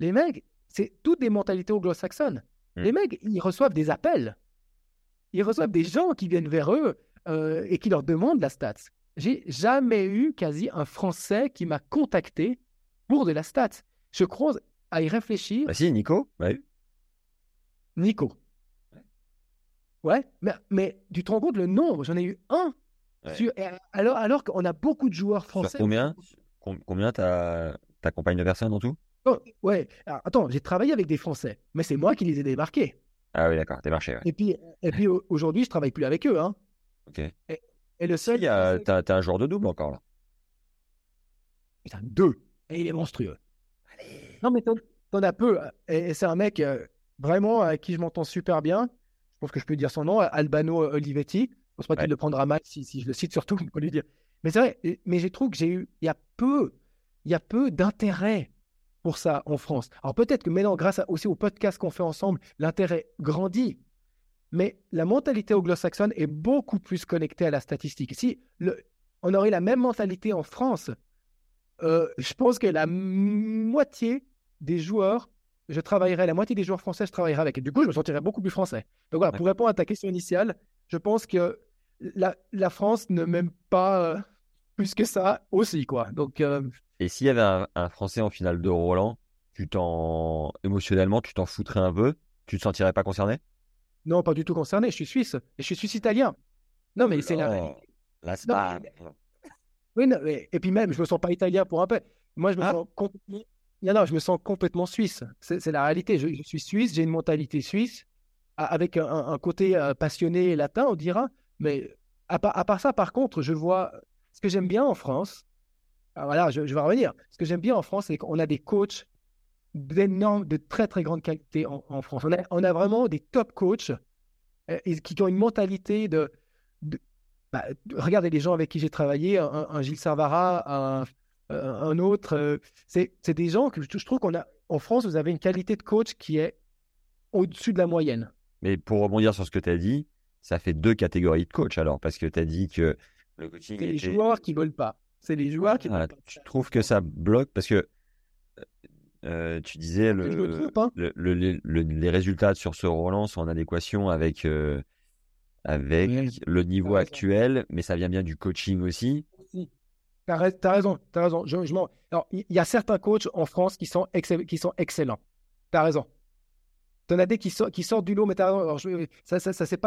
Les mecs, c'est toutes des mentalités anglo-saxonnes. Hmm. Les mecs, ils reçoivent des appels. Ils reçoivent des gens qui viennent vers eux euh, et qui leur demandent la stats. J'ai jamais eu quasi un Français qui m'a contacté pour de la stats. Je croise à y réfléchir. Bah si, Nico Bah. Nico. Ouais, mais, mais tu te rends compte le nombre? J'en ai eu un. Ouais. sur- alors alors qu'on a beaucoup de joueurs Sur français. combien? Com- Combien t'as- t'accompagnes de personnes en tout? Oh, ouais, alors, attends, j'ai travaillé avec des Français, mais c'est moi qui les ai débarqués. Ah oui, d'accord, t'es marché. Ouais. Et puis, et puis au- aujourd'hui, je travaille plus avec eux. Hein. Ok. Et le seul. A- T'as t'as un joueur de double encore là. Putain, deux. Et il est monstrueux. Non, mais t'en t'en as peu. Et, et c'est un mec euh, vraiment avec qui je m'entends super bien. Je pense que je peux dire son nom, Albano Olivetti. Je pense pas Ouais. qu'il le prendra mal si, si je le cite surtout pour lui dire. Mais c'est vrai, mais j'ai trouvé que j'ai eu, il y a peu, il y a peu d'intérêt pour ça en France. Alors peut-être que maintenant, grâce à- aussi au podcast qu'on fait ensemble, l'intérêt grandit. Mais la mentalité anglo-saxonne est beaucoup plus connectée à la statistique. Si le, on aurait la même mentalité en France, euh, je pense que la moitié des joueurs, je travaillerais, la moitié des joueurs français, je travaillerais avec. Et du coup, je me sentirais beaucoup plus français. Donc voilà, pour répondre à ta question initiale, je pense que la, la France ne m'aime pas euh, plus que ça aussi, quoi. Donc, euh, Et s'il y avait un, un Français en finale de Roland, tu t'en émotionnellement, tu t'en foutrais un peu? Tu te sentirais pas concerné? Non, pas du tout concerné. Je suis suisse et je suis suisse-italien. Non, mais c'est la. La Non, spa. Oui, non, mais- et puis même, je me sens pas italien pour un peu. Moi, je me Ah. sens complètement. Non, non, je me sens complètement suisse. C'est la réalité. Je, suis suisse, j'ai une mentalité suisse, avec un, côté euh, passionné latin, on dira. Mais à, part- à part ça, par contre, je vois ce que j'aime bien en France. Ah, voilà, je, vais revenir. Ce que j'aime bien en France, c'est qu'on a des coachs d'énormes, de très très grande qualité en, France. On a, on a vraiment des top coachs euh, qui ont une mentalité de, de- bah, regardez les gens avec qui j'ai travaillé, un, un Gilles Servara, un, un- autre. euh, c'est des gens que je, je trouve qu'on a en France, vous avez une qualité de coach qui est au-dessus de la moyenne. Mais pour rebondir sur ce que tu as dit, ça fait deux catégories de coach alors, parce que tu as dit que le coaching C'est les était- joueurs qui veulent pas. C'est les joueurs qui Ah, veulent pas. tu trouves que ça bloque? Parce que euh, tu disais le, hein. le- le- le- le- les résultats sur ce Roland sont en adéquation avec, euh, avec le niveau actuel, mais ça vient bien du coaching aussi. Rais- t'as raison, t'as raison. Je, je Alors, il il y a certains coachs en France qui sont, qui sont excellents. T'as raison. T'en as des qui, sort- qui sortent du lot, mais t'as raison. Alors, je- ça, ça, ça, c'est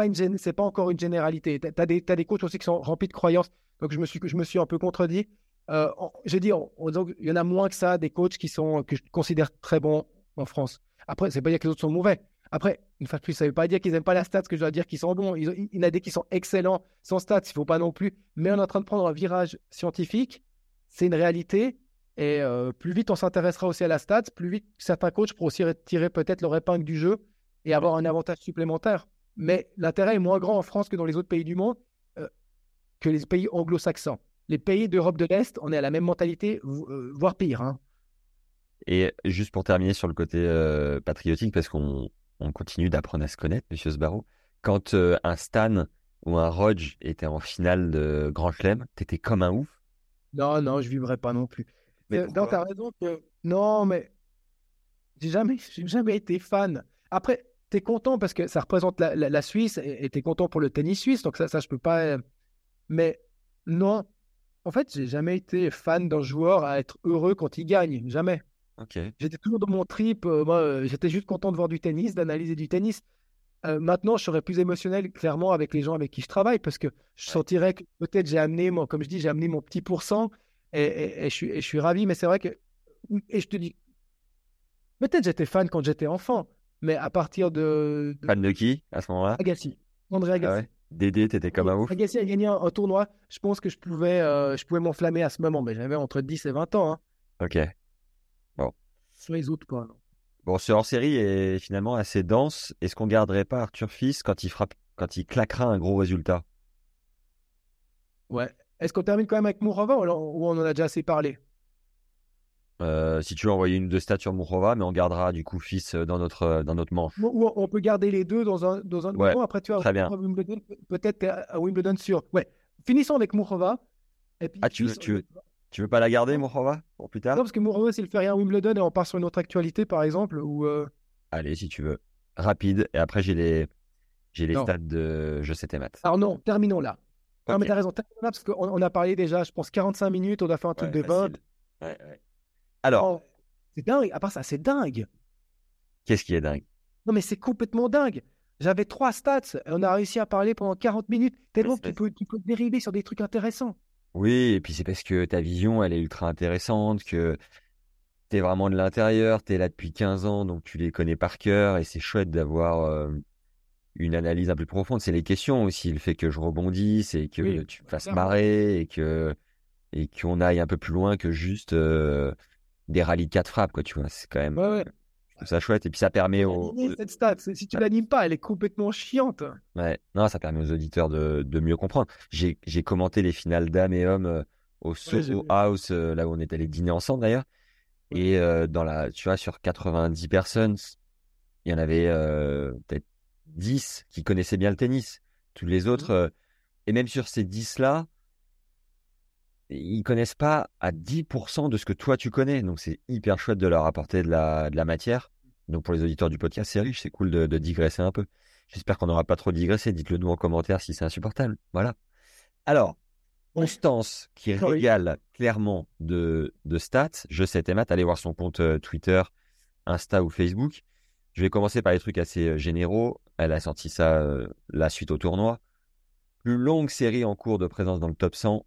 pas encore une généralité. T'as t'as des, des coachs aussi qui sont remplis de croyances. Donc, je me suis, je me suis un peu contredit. Euh, en- J'ai dit, en- en qu'il y en a moins que ça, des coachs qui sont, que je considère très bons en France. Après, c'est pas dire que les autres sont mauvais. Après, une fois de plus, ça veut pas dire qu'ils aiment pas la stats, que je dois dire qu'ils sont bons. Ils- Il y en a des qui sont excellents sans stats, il faut pas non plus. Mais on est en train de prendre un virage scientifique. C'est une réalité. Et euh, plus vite on s'intéressera aussi à la stats, plus vite certains coachs pourront aussi tirer peut-être leur épingle du jeu et avoir un avantage supplémentaire. Mais l'intérêt est moins grand en France que dans les autres pays du monde, euh, que les pays anglo-saxons. Les pays d'Europe de l'Est, on est à la même mentalité, euh, voire pire. hein. Et juste pour terminer sur le côté euh, patriotique, parce qu'on on continue d'apprendre à se connaître, Monsieur Sbarro, quand euh, un Stan ou un Rodge était en finale de Grand Chelem, t'étais comme un ouf? Non, non, je vivrais pas non plus. Mais Euh, non, t'as raison que. Non, mais. J'ai jamais, j'ai jamais été fan. Après, t'es content parce que ça représente la, la- la Suisse et et t'es content pour le tennis suisse, donc ça, ça je peux pas. euh, Mais non. En fait, j'ai jamais été fan d'un joueur à être heureux quand il gagne. Jamais. Ok. J'étais toujours dans mon trip. euh, moi, euh, j'étais juste content de voir du tennis, d'analyser du tennis. Euh, maintenant, je serais plus émotionnel, clairement, avec les gens avec qui je travaille, parce que je sentirais que peut-être j'ai amené, comme je dis, j'ai amené mon petit pourcent et, et- et je suis, et je suis ravi. Mais c'est vrai que, et je te dis, peut-être j'étais fan quand j'étais enfant, mais à partir de, de Fan de qui à ce moment-là? Agassi, André Ah Agassi. ouais? Dédé, t'étais comme un ouf. Agassi a gagné un, un tournoi. Je pense que je pouvais, euh, je pouvais m'enflammer à ce moment, mais j'avais entre 10 et 20 ans. Hein. Ok. Sur les autres, non. Bon, ce hors-série est finalement assez dense. Est-ce qu'on garderait pas Arthur Fils quand il frappe, quand il claquera un gros résultat? Ouais. Est-ce qu'on termine quand même avec Mourova ou, on en a déjà assez parlé? Euh, Si tu veux envoyer une ou deux stats sur Mourova, mais on gardera du coup Fils euh, dans notre, euh, dans notre manche. Ou on peut garder les deux dans un, dans un Ouais, moment. Après, tu vois, très bien. à Wimbledon, pe- peut-être à Wimbledon sur. Ouais. Finissons avec Mourova. Et puis, Ah, tu veux- finissons- tu veux- Tu veux pas la garder, Mourova, pour plus tard? Non, parce que Mourova, s'il fait rien à Wimbledon et on part sur une autre actualité, par exemple, ou. euh, Allez, si tu veux. Rapide. Et après, j'ai les, j'ai les Non. stats de Je sais tes maths. Alors non, terminons là. Non, mais t'as raison, terminons là, parce qu'on on a parlé déjà, je pense, 45 minutes, on a fait un truc Ouais, de 20. facile. Ouais, ouais. Alors, Oh, c'est dingue. À part ça, c'est dingue. qu'est-ce qui est dingue? Non, mais c'est complètement dingue. J'avais trois stats et on a réussi à parler pendant 40 minutes. Tellement que tu peux, tu peux dériver sur des trucs intéressants. Oui, et puis c'est parce que ta vision, elle est ultra intéressante, que t'es vraiment de l'intérieur, t'es là depuis 15 ans, donc tu les connais par cœur, et c'est chouette d'avoir euh, une analyse un peu plus profonde. C'est les questions aussi, le fait que je rebondisse et que Oui, tu me fasses marrer et que et qu'on aille un peu plus loin que juste euh, des rallyes de 4 frappes, quoi, tu vois. C'est quand même Ouais, ouais. Je trouve ça chouette. Et puis ça permet aux, cette stat, si tu l'animes pas, elle est complètement chiante. Ouais, non, ça permet aux auditeurs de, de mieux comprendre. J'ai, j'ai commenté les finales dames et hommes euh, au Soho. House, euh, là où on est allé dîner ensemble d'ailleurs. Et euh, dans la, tu vois, sur 90 personnes, il y en avait euh, peut-être 10 qui connaissaient bien le tennis. Tous les autres, euh, et même sur ces 10-là, ils connaissent pas à 10% de ce que toi tu connais. Donc c'est hyper chouette de leur apporter de la, de la matière. Donc pour les auditeurs du podcast, c'est riche, c'est cool de, de digresser un peu. J'espère qu'on n'aura pas trop digressé. Dites-le nous en commentaire si c'est insupportable. Voilà. Alors, Constance, qui Oui. régale clairement de, de stats, je sais tes maths, allez voir son compte euh, Twitter, Insta ou Facebook. Je vais commencer par les trucs assez euh, généraux. Elle a sorti ça euh, la suite au tournoi. Plus longue série en cours de présence dans le top 100.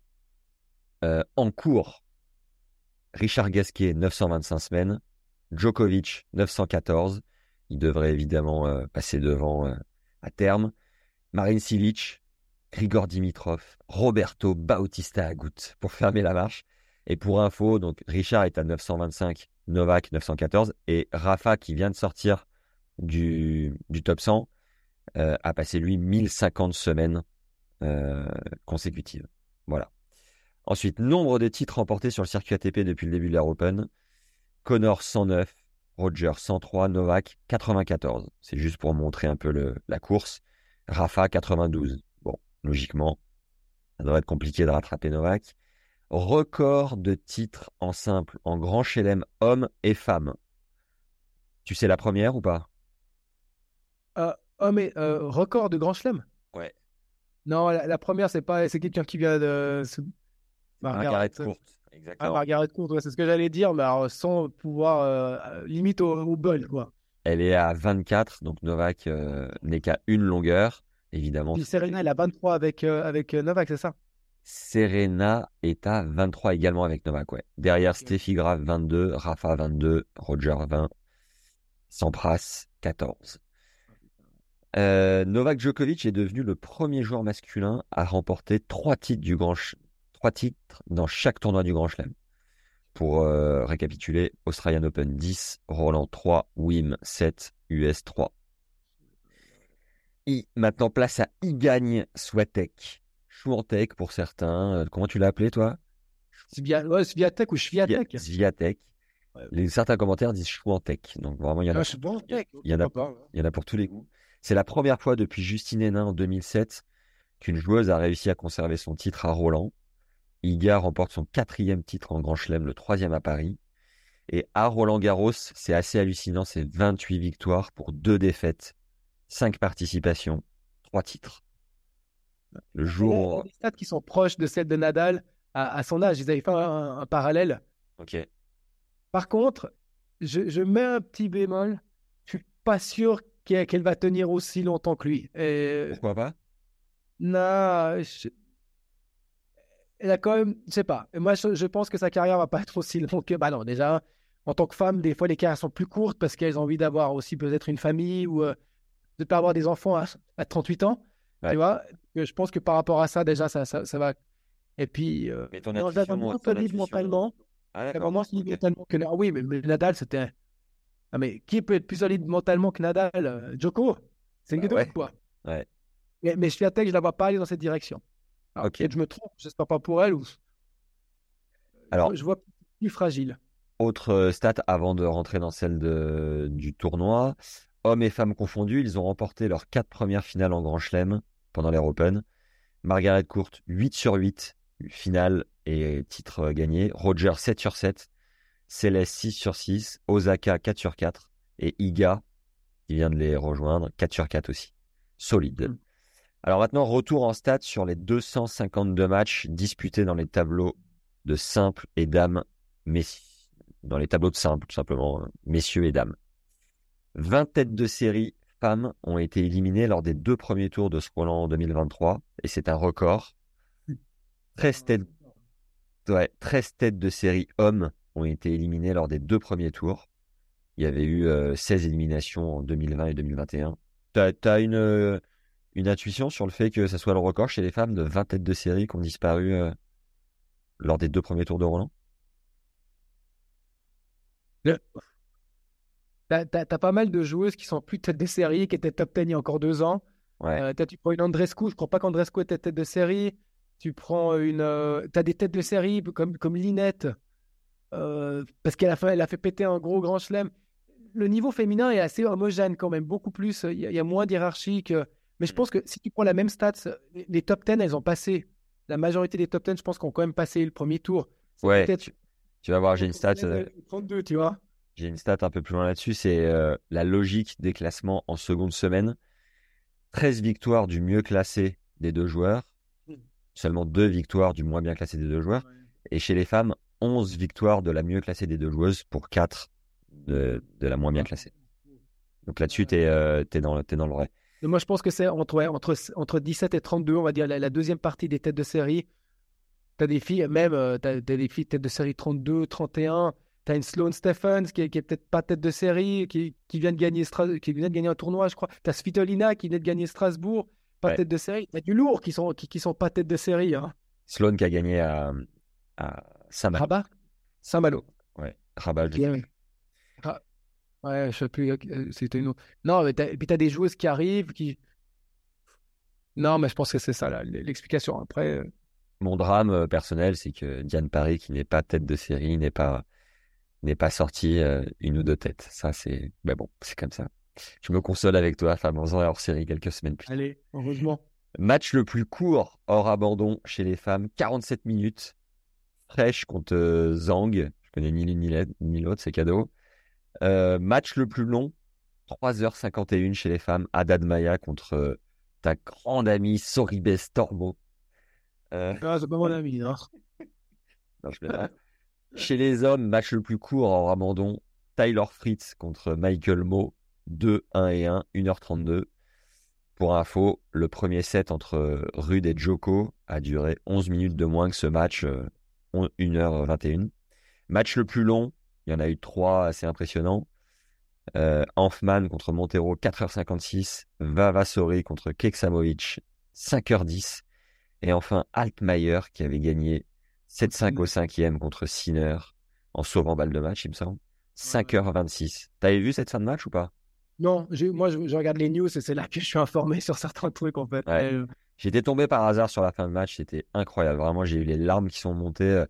Euh, en cours, Richard Gasquet, 925 semaines. Djokovic, 914. Il devrait évidemment euh, passer devant euh, à terme. Marine Silic, Grigor Dimitrov, Roberto Bautista Agut pour fermer la marche. Et pour info, donc Richard est à 925, Novak 914 et Rafa qui vient de sortir du, du top 100 euh, a passé lui 1050 semaines consécutives. Voilà. Ensuite, nombre de titres remportés sur le circuit ATP depuis le début de l'Air Open. Connor 109, Roger 103, Novak 94. C'est juste pour montrer un peu le, la course. Rafa 92. Bon, logiquement, ça devrait être compliqué de rattraper Novak. Record de titres en simple, en grand chelem, hommes et femmes. Tu sais la première ou pas? Euh, oh, mais euh, record de Grand Chelem? Ouais. Non, la, la première, c'est pas, c'est quelqu'un qui vient de. Margaret euh, Court. Ah, Exactement. Margaret Court, ouais, c'est ce que j'allais dire, mais alors, sans pouvoir, euh, limite au, au bol, quoi. Elle est à 24, donc Novak euh, n'est qu'à une longueur. Évidemment, Puis Serena, elle a 23 avec, euh, avec Novak, c'est ça? Serena est à 23 également avec Novak. Ouais. Derrière Steffi Graf 22, Rafa 22, Roger 20, Sampras 14. Euh, Novak Djokovic est devenu le premier joueur masculin à remporter trois titres du Grand trois titres dans chaque tournoi du Grand Chelem. Pour euh, récapituler, Australian Open 10, Roland 3, Wim 7, US 3. I, maintenant place à Igagne Swiatek. Chouantek pour certains. Euh, comment tu l'as appelé toi? Svia... Ouais, Sviatek ou Sviatek Sviatek. Les, certains commentaires disent Chouantek. Donc vraiment, il y en a, Ah, Sviatek, il y en a- pourquoi pas, ouais. il y en a pour tous les goûts. C'est la première fois depuis Justine Hénin en 2007 qu'une joueuse a réussi à conserver son titre à Roland. Iga remporte son quatrième titre en Grand Chelem, le troisième à Paris. Et à Roland Garros, c'est assez hallucinant, c'est 28 victoires pour deux défaites, cinq participations, trois titres. Le jour. des stats qui sont proches de celles de Nadal à, son âge. Ils avaient fait un, parallèle. Ok. Par contre, je, mets un petit bémol. Je suis pas sûr qu'elle va tenir aussi longtemps que lui. Pourquoi pas? Non, elle a quand même, je sais pas. Moi, je, pense que sa carrière va pas être aussi longue que. Bah non, déjà, en tant que femme, des fois, les carrières sont plus courtes parce qu'elles ont envie d'avoir aussi peut-être une famille ou euh, de pas avoir des enfants à, 38 ans. Tu vois Je pense que par rapport à ça, déjà, ça, ça, va. Et puis, euh, mais ton non, libre mentalement. Ah, vraiment solide mentalement que. Oui, mais, Nadal, c'était. Ah, mais qui peut être plus solide mentalement que Nadal euh, Joko C'est une bah, quoi. Ouais. Mais, mais je suis à que je la vois pas aller dans cette direction. Ok. je me trompe, j'espère pas pour elle. Ou... Alors, je vois plus fragile. Autre euh, stat avant de rentrer dans celle de, du tournoi. Hommes et femmes confondus, ils ont remporté leurs quatre premières finales en Grand Chelem pendant l'Air Open. Margaret Court, 8 sur 8, finale et titre gagné. Roger, 7 sur 7. Céleste, 6 sur 6. Osaka, 4 sur 4. Et Iga, qui vient de les rejoindre, 4 sur 4 aussi. Solide. Alors maintenant, retour en stats sur les 252 matchs disputés dans les tableaux de simple et dames Messi dans les tableaux de simple, tout simplement, euh, messieurs et dames. 20 têtes de série femmes ont été éliminées lors des deux premiers tours de ce Roland en 2023, et c'est un record. 13 têtes, ouais, 13 têtes de série hommes ont été éliminées lors des deux premiers tours. Il y avait eu 16 euh, éliminations en 2020 et 2021. Tu as, une, euh, une intuition sur le fait que ce soit le record chez les femmes de 20 têtes de série qui ont disparu lors des deux premiers tours de Roland? T'as as, pas mal de joueuses qui sont plus tête de série, qui étaient top 10 il y a encore deux ans. Ouais. Euh, tu prends une Andrescu, je crois pas qu'Andrescu était tête de série. Tu prends une. Euh, tu as des têtes de série comme, comme Linette, euh, parce qu'elle a, fait, elle a fait péter un gros grand chelem. Le niveau féminin est assez homogène quand même, beaucoup plus. Il y, a moins d'hierarchie. Mais je mm. pense que si tu prends la même stats, les, top 10, elles ont passé. La majorité des top 10, je pense qu'on ont quand même passé le premier tour. Ouais. Tu vas voir, j'ai une stat. 32, tu vois. J'ai une stat un peu plus loin là-dessus, c'est euh, la logique des classements en seconde semaine. 13 victoires du mieux classé des deux joueurs, hmm. seulement deux victoires du moins bien classé des deux joueurs. Et chez les femmes, 11 victoires de la mieux classée des deux joueuses pour 4 de, la moins bien ah. classée. Donc là-dessus, tu es, euh, dans, dans le vrai. Moi, je pense que c'est entre, entre, entre 17 et 32, on va dire, la, deuxième partie des têtes de série. Tu as des filles, même, euh, tu as, des filles têtes de série 32, 31. Tu as une Sloane Stephens qui est, peut-être pas tête de série, qui, vient de gagner qui vient de gagner un tournoi, je crois. Tu as Svitolina qui vient de gagner Strasbourg, pas tête de série. Tu as du lourd qui sont, qui, sont pas tête de série. Hein. Sloane qui a gagné à, à Saint-Malo. Rabat Saint-Malo. Ouais, Rabat. Ouais, je sais plus. Euh, c'était une autre. Non, mais et puis tu as des joueuses qui arrivent, qui. Non, mais je pense que c'est ça l'explication. Après. Euh, Mon drame euh, personnel, c'est que Diane Paris, qui n'est pas tête de série, n'est pas n'est pas sorti euh, une ou deux têtes. Ça, c'est. Mais bon, c'est comme ça. Je me console avec toi, Famosan hors série quelques semaines plus tard. Allez, heureusement. Match le plus court hors abandon chez les femmes, 47 minutes. Fraîche contre Zhang. Je connais ni l'une ni l'autre, c'est cadeau. Euh, match le plus long, 3h51 chez les femmes. Haddad Maya contre ta grande amie Soribes Torbo. Ah, c'est pas mon ami, non. je chez les hommes, match le plus court en abandon, Tyler Fritz contre Michael Moe, 2, 1 et 1, 1h32. Pour info, le premier set entre Rude et Joko a duré 11 minutes de moins que ce match, 1h21. Euh, match le plus long, il y en a eu trois assez impressionnants. Euh, Hanfman contre Montero, 4h56. Vavasori contre Keksamovic, 5h10. Et enfin, Altmaier qui avait gagné 7-5 au cinquième contre Sinner en sauvant balle de match, il me semble. 5h26. T'avais vu cette fin de match ou pas? Non, moi je, regarde les news et c'est là que je suis informé sur certains trucs en fait. Euh, J'étais tombé par hasard sur la fin de match, c'était incroyable. Vraiment, j'ai eu les larmes qui sont montées. Euh,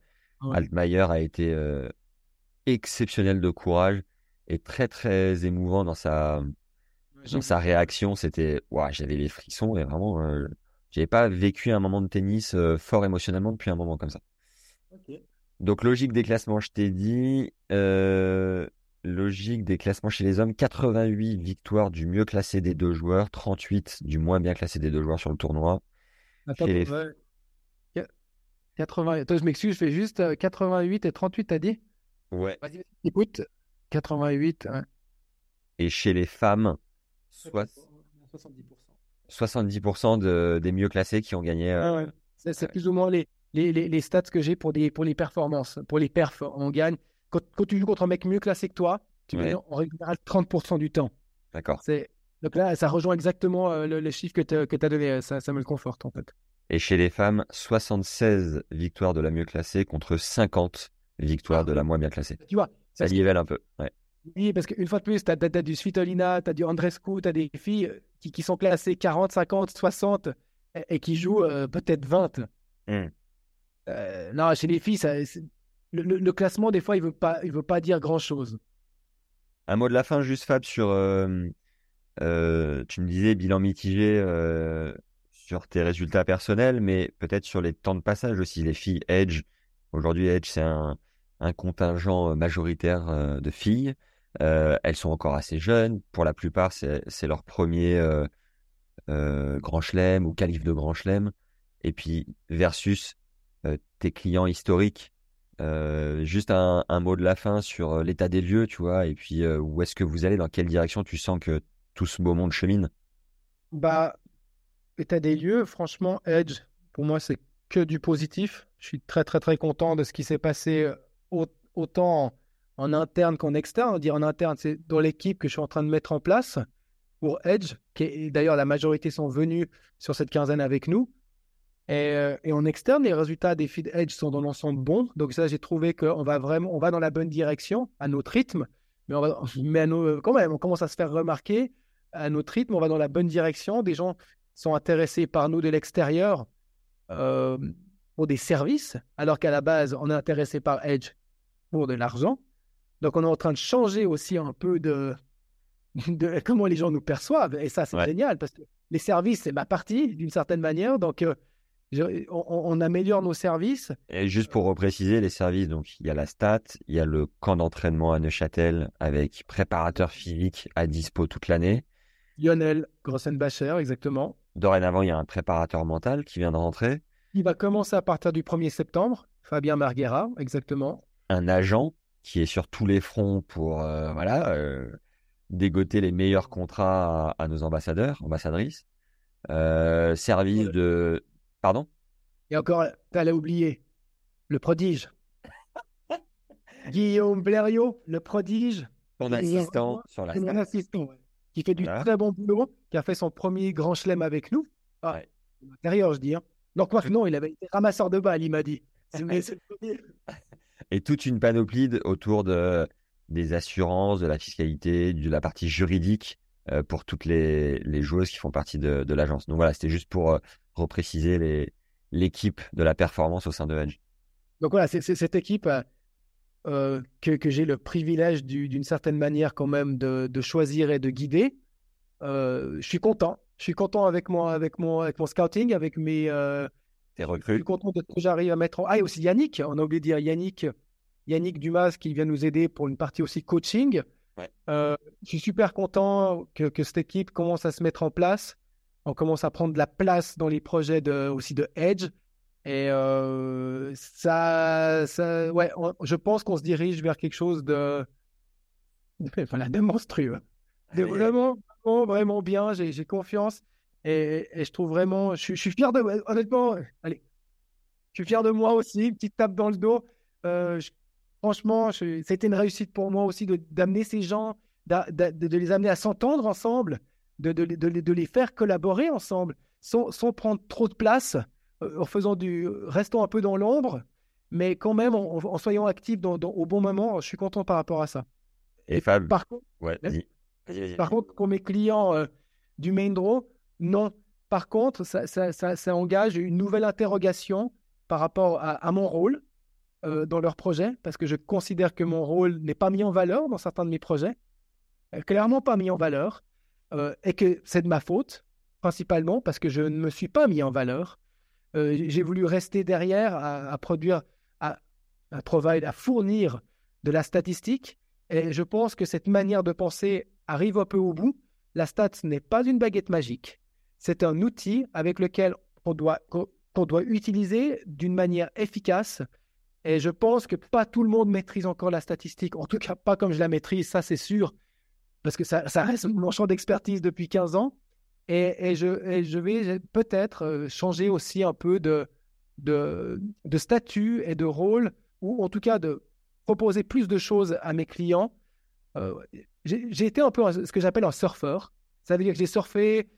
Altmaier a été euh, exceptionnel de courage et très très émouvant dans sa Dans sa réaction, c'était, j'avais les frissons et vraiment, euh, j'avais pas vécu un moment de tennis euh, fort émotionnellement depuis un moment comme ça. Donc logique des classements, je t'ai dit. Euh, logique des classements chez les hommes, 88 victoires du mieux classé des deux joueurs, 38 du moins bien classé des deux joueurs sur le tournoi. Attends, Chez les- ouais. Qu- 80... Attends, je m'excuse, je fais juste euh, 88 et 38, t'as dit? Ouais. Vas-y, écoute. 88, ouais. Et chez les femmes, soit 70% de, des mieux classés qui ont gagné. euh, Ah ouais. C'est plus ou moins les, les, les, les stats que j'ai pour, des, pour les performances, pour les perfs. On gagne. Quand, quand tu joues contre un mec mieux classé que toi, tu Ouais. gagnes en règle générale 30% du temps. D'accord. Donc là, ça rejoint exactement euh, le, le chiffre que tu as donné. Ça, ça me le conforte en fait. Et chez les femmes, 76 victoires de la mieux classée contre 50 victoires de la moins bien classée. Tu vois, Ça nivelle un peu. Ouais. Oui, parce qu'une fois de plus, tu as, du Svitolina, tu as du Andrescu, tu as des filles euh, qui, qui sont classées 40, 50, 60 et, et qui jouent euh, peut-être 20. Mm. Euh, non, chez les filles, ça, le, le- le classement, des fois, il ne veut, pas- il veut pas dire grand-chose. Un mot de la fin, juste Fab, sur. euh, tu me disais bilan mitigé sur tes résultats personnels, mais peut-être sur les temps de passage aussi. Les filles Edge, aujourd'hui, Edge, c'est un, un contingent euh, majoritaire euh, de filles. Euh, elles sont encore assez jeunes. Pour la plupart, c'est leur premier grand chelem ou qualif de grand chelem. Et puis, versus tes clients historiques. Juste un, mot de la fin sur l'état des lieux, tu vois, et puis où est-ce que vous allez, dans quelle direction tu sens que tout ce beau monde chemine? Bah, état des lieux, franchement, Edge, pour moi, c'est que du positif. Je suis très, très, très content de ce qui s'est passé autant en, interne qu'en externe. Dire en interne, c'est dans l'équipe que je suis en train de mettre en place pour Edge, qui d'ailleurs, la majorité sont venus sur cette quinzaine avec nous. Et, euh, et en externe, les résultats des feed Edge sont dans l'ensemble bons. Donc ça, j'ai trouvé qu'on va vraiment, on va dans la bonne direction, à notre rythme. Mais, on mais quand même, on commence à se faire remarquer à notre rythme, on va dans la bonne direction. Des gens sont intéressés par nous de l'extérieur euh, pour des services, alors qu'à la base, on est intéressé par Edge pour de l'argent. Donc, on est en train de changer aussi un peu de, de comment les gens nous perçoivent. Et ça, c'est Ouais. génial parce que les services, c'est ma partie d'une certaine manière. Donc, euh, je- on, on améliore nos services. Et juste pour repréciser les services, donc il y a la stat, il y a le camp d'entraînement à Neuchâtel avec préparateur physique à dispo toute l'année. Lionel Grossenbacher, exactement. Dorénavant, il y a un préparateur mental qui vient de rentrer, Il va commencer à partir du 1er septembre. Fabien Marguera, exactement. Un agent qui est sur tous les fronts pour euh, voilà euh, dégoter les meilleurs contrats à, à nos ambassadeurs, ambassadrices. Euh, service de pardon? Et encore, t'allais oublier le prodige. Guillaume Blériot, le prodige, ton assistant sur la mon assistant, ouais, qui fait du très bon boulot, qui a fait son premier grand chelem avec nous. Ah, Ouais. Intérieur, je dis. Hein. Donc, moi, non, il avait été ramasseur de balles, il m'a dit. Et toute une panoplie autour de, des assurances, de la fiscalité, de la partie juridique euh, pour toutes les, les joueuses qui font partie de, l'agence. Donc voilà, c'était juste pour euh, repréciser l'équipe de la performance au sein de Edge. Donc voilà, c'est cette équipe euh, que, j'ai le privilège du- d'une certaine manière quand même de, choisir et de guider. Je suis content. Je suis content avec mon, avec mon scouting, avec mes, Je suis content de ce que j'arrive à mettre en. Ah, et aussi Yannick, on a oublié de dire Yannick, Yannick Dumas qui vient nous aider pour une partie aussi coaching. Ouais. Euh, je suis super content que, que cette équipe commence à se mettre en place. On commence à prendre de la place dans les projets de, aussi de Edge. Et euh, ça, ça, ouais, on- je pense qu'on se dirige vers quelque chose de, de, voilà, de monstrueux. De vraiment, vraiment, vraiment bien. J'ai confiance. Et, et je trouve vraiment, je, suis- je suis fier de, honnêtement, allez, je suis fier de moi aussi, une petite tape dans le dos. Euh, je- franchement, je- c'était une réussite pour moi aussi de- d'amener ces gens, de, de les amener à s'entendre ensemble, de, de, de, les- de les faire collaborer ensemble, sans, sans prendre trop de place, euh, en faisant du, restons un peu dans l'ombre, mais quand même en, en soyant actifs dans, dans- au bon moment. Je suis content par rapport à ça. Et Fab, Par contre, ouais, par contre, pour mes clients euh, du main draw, non. Par contre, ça, engage une nouvelle interrogation par rapport à, mon rôle euh, dans leur projet, parce que je considère que mon rôle n'est pas mis en valeur dans certains de mes projets, Euh, clairement pas mis en valeur. euh, et que c'est de ma faute, principalement parce que je ne me suis pas mis en valeur. J'ai voulu rester derrière à, produire, à, à fournir de la statistique. Et je pense que cette manière de penser arrive un peu au bout. La stat n'est pas une baguette magique. C'est un outil avec lequel on doit, qu'on doit utiliser d'une manière efficace. Et je pense que pas tout le monde maîtrise encore la statistique, en tout cas pas comme je la maîtrise, ça c'est sûr, parce que ça, ça reste mon champ d'expertise depuis 15 ans. Et, et, je, je, vais peut-être euh, changer aussi un peu de, de, de, statut et de rôle, ou en tout cas de proposer plus de choses à mes clients. Euh, j'ai été un peu ce que j'appelle un surfeur. Ça veut dire que j'ai surfé,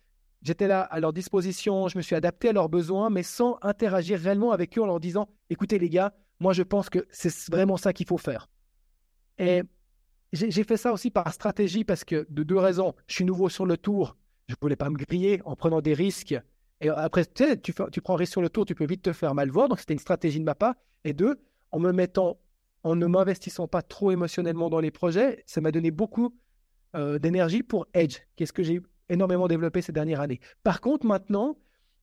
j'étais là à leur disposition, je me suis adapté à leurs besoins, mais sans interagir réellement avec eux en leur disant écoutez les gars, moi je pense que c'est vraiment ça qu'il faut faire. Et j'ai fait ça aussi par stratégie parce que de deux raisons. Je suis nouveau sur le tour, je ne voulais pas me griller en prenant des risques. Et après, tu, sais, tu, tu prends risque sur le tour, tu peux vite te faire mal voir. Donc, c'était une stratégie de ma part. Et deux, en me mettant, en ne m'investissant pas trop émotionnellement dans les projets, ça m'a donné beaucoup euh, d'énergie pour Edge, qu'est-ce que j'ai énormément développé ces dernières années. Par contre, maintenant,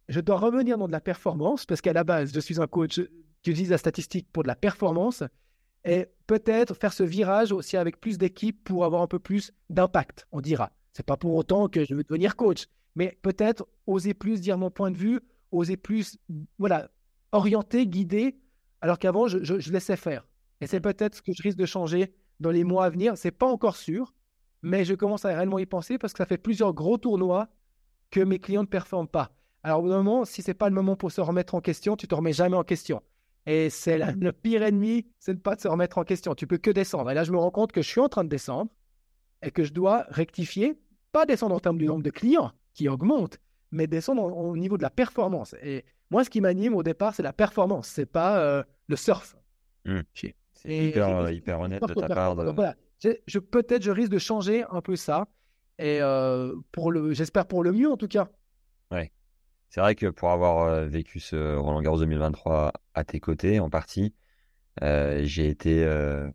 je dois revenir dans de la performance parce qu'à la base, je suis un coach qui utilise la statistique pour de la performance et peut-être faire ce virage aussi avec plus d'équipes pour avoir un peu plus d'impact, on dira. C'est pas pour autant que je veux devenir coach, mais peut-être oser plus dire mon point de vue, oser plus, voilà, orienter, guider, alors qu'avant, je, je, laissais faire. Et c'est peut-être ce que je risque de changer dans les mois à venir. C'est pas encore sûr, mais je commence à réellement y penser parce que ça fait plusieurs gros tournois que mes clients ne performent pas. Alors, au bout moment, si c'est pas le moment pour se remettre en question, tu te remets jamais en question. Et c'est le pire ennemi, c'est de pas se remettre en question. Tu peux que descendre. Et là, je me rends compte que je suis en train de descendre et que je dois rectifier, pas descendre en termes du nombre de clients qui augmente, mais descendre au niveau de la performance. Et moi, ce qui m'anime au départ, c'est la performance, c'est pas euh, le surf. Mmh. C'est hyper, hyper, honnête de ta part. Voilà. Je, peut-être je risque de changer un peu ça. Et euh, pour le, j'espère pour le mieux en tout cas. Ouais. C'est vrai que pour avoir euh, vécu ce Roland Garros 2023 à tes côtés en partie, euh, j'ai été, euh,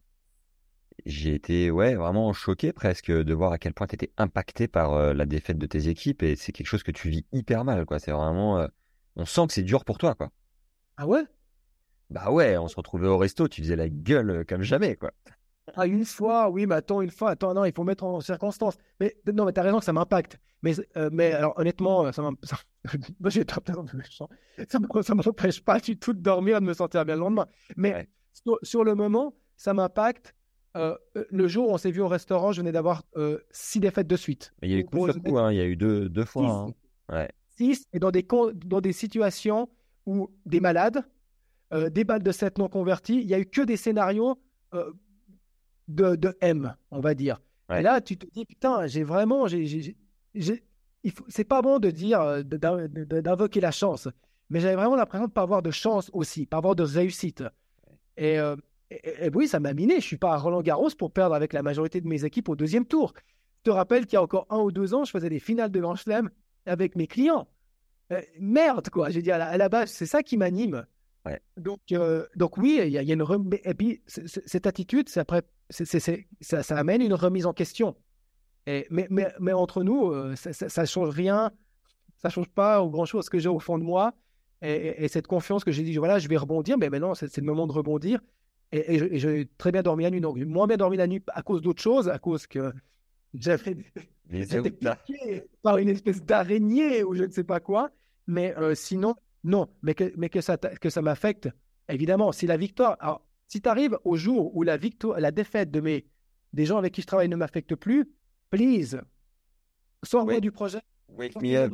j'ai été ouais vraiment choqué presque de voir à quel point tu étais impacté par la défaite de tes équipes et c'est quelque chose que tu vis hyper mal quoi. C'est vraiment, on sent que c'est dur pour toi quoi. Ah ouais? Bah ouais, on se retrouvait au resto, tu faisais la gueule comme jamais quoi. Ah, une fois, oui, mais attends, une fois, attends, non, il faut mettre en circonstance. Mais non, mais t'as raison que ça m'impacte. Mais, euh, mais alors, honnêtement, ça m'impacte. Moi, j'ai Ça ne m'empêche pas du tout de dormir, de me sentir bien le lendemain. Mais Ouais. sur, sur le moment, ça m'impacte. Euh, euh, le jour où on s'est vu au restaurant, je venais d'avoir euh, six défaites de suite. Il y a eu coup sur coup, hein, il y a eu deux, deux fois. hein. Ouais. Six, et dans des, dans des situations où des malades, euh, des balles de 7 non converties, il n'y a eu que des scénarios euh, de, de M, on va dire. Ouais. Et là, tu te dis, putain, j'ai vraiment. j'ai- C'est pas bon de dire, euh, d'invoquer la chance, mais j'avais vraiment l'impression de ne pas avoir de chance aussi, pas avoir de réussite. Et, euh, et- et oui, ça m'a miné. Je suis pas à Roland Garros pour perdre avec la majorité de mes équipes au deuxième tour. Je te rappelle qu'il y a encore un ou deux ans, je faisais des finales de Grand Chelem avec mes clients. Euh, merde, quoi. J'ai dit à la, à la base, c'est ça qui m'anime. Ouais. Donc, euh, donc oui, il y, a il y a une. Et puis, c- c- cette attitude, c'est après, c'est- c'est- c'est- ça, ça amène une remise en question. Et, mais, mais, mais entre nous, euh, ça, ça change rien. Ça change pas grand chose ce que j'ai au fond de moi. Et, et- et cette confiance que j'ai dit, voilà, je vais rebondir. Mais maintenant, c'est c'est le moment de rebondir. Et, j'ai très bien dormi la nuit. Donc, moins bien dormi la nuit à cause d'autre chose, à cause que j'avais là. piqué par une espèce d'araignée ou je ne sais pas quoi. Mais euh, sinon, non. Mais que, mais que ça, que ça m'affecte, évidemment. Si la victoire. Alors, si tu arrives au jour où la victoire, la défaite de mes, des gens avec qui je travaille ne m'affecte plus, please, sors-moi Oui. du projet. Wake me up.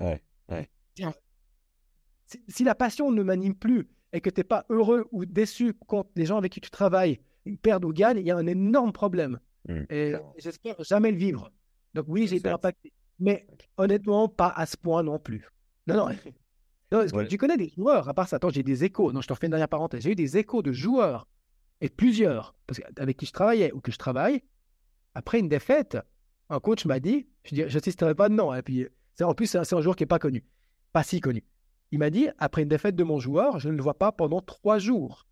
Ouais, ouais. Si, si la passion ne m'anime plus et que tu n'es pas heureux ou déçu quand les gens avec qui tu travailles perdent ou gagnent, il y a un énorme problème. Mm, Et j'espère jamais le vivre. Donc oui, j'ai été impacté. Mais honnêtement, pas à ce point non plus. Non, non. Non, Ouais. Tu connais des joueurs, à part ça, attends, j'ai des échos. Non, je te refais une dernière parenthèse. J'ai eu des échos de joueurs, et plusieurs, parce que, avec qui je travaillais ou que je travaille. Après une défaite, un coach m'a dit, je n'assisterai pas de nom. Et puis, en plus, c'est un, joueur qui n'est pas connu, pas si connu. Il m'a dit, après une défaite de mon joueur, je ne le vois pas pendant trois jours.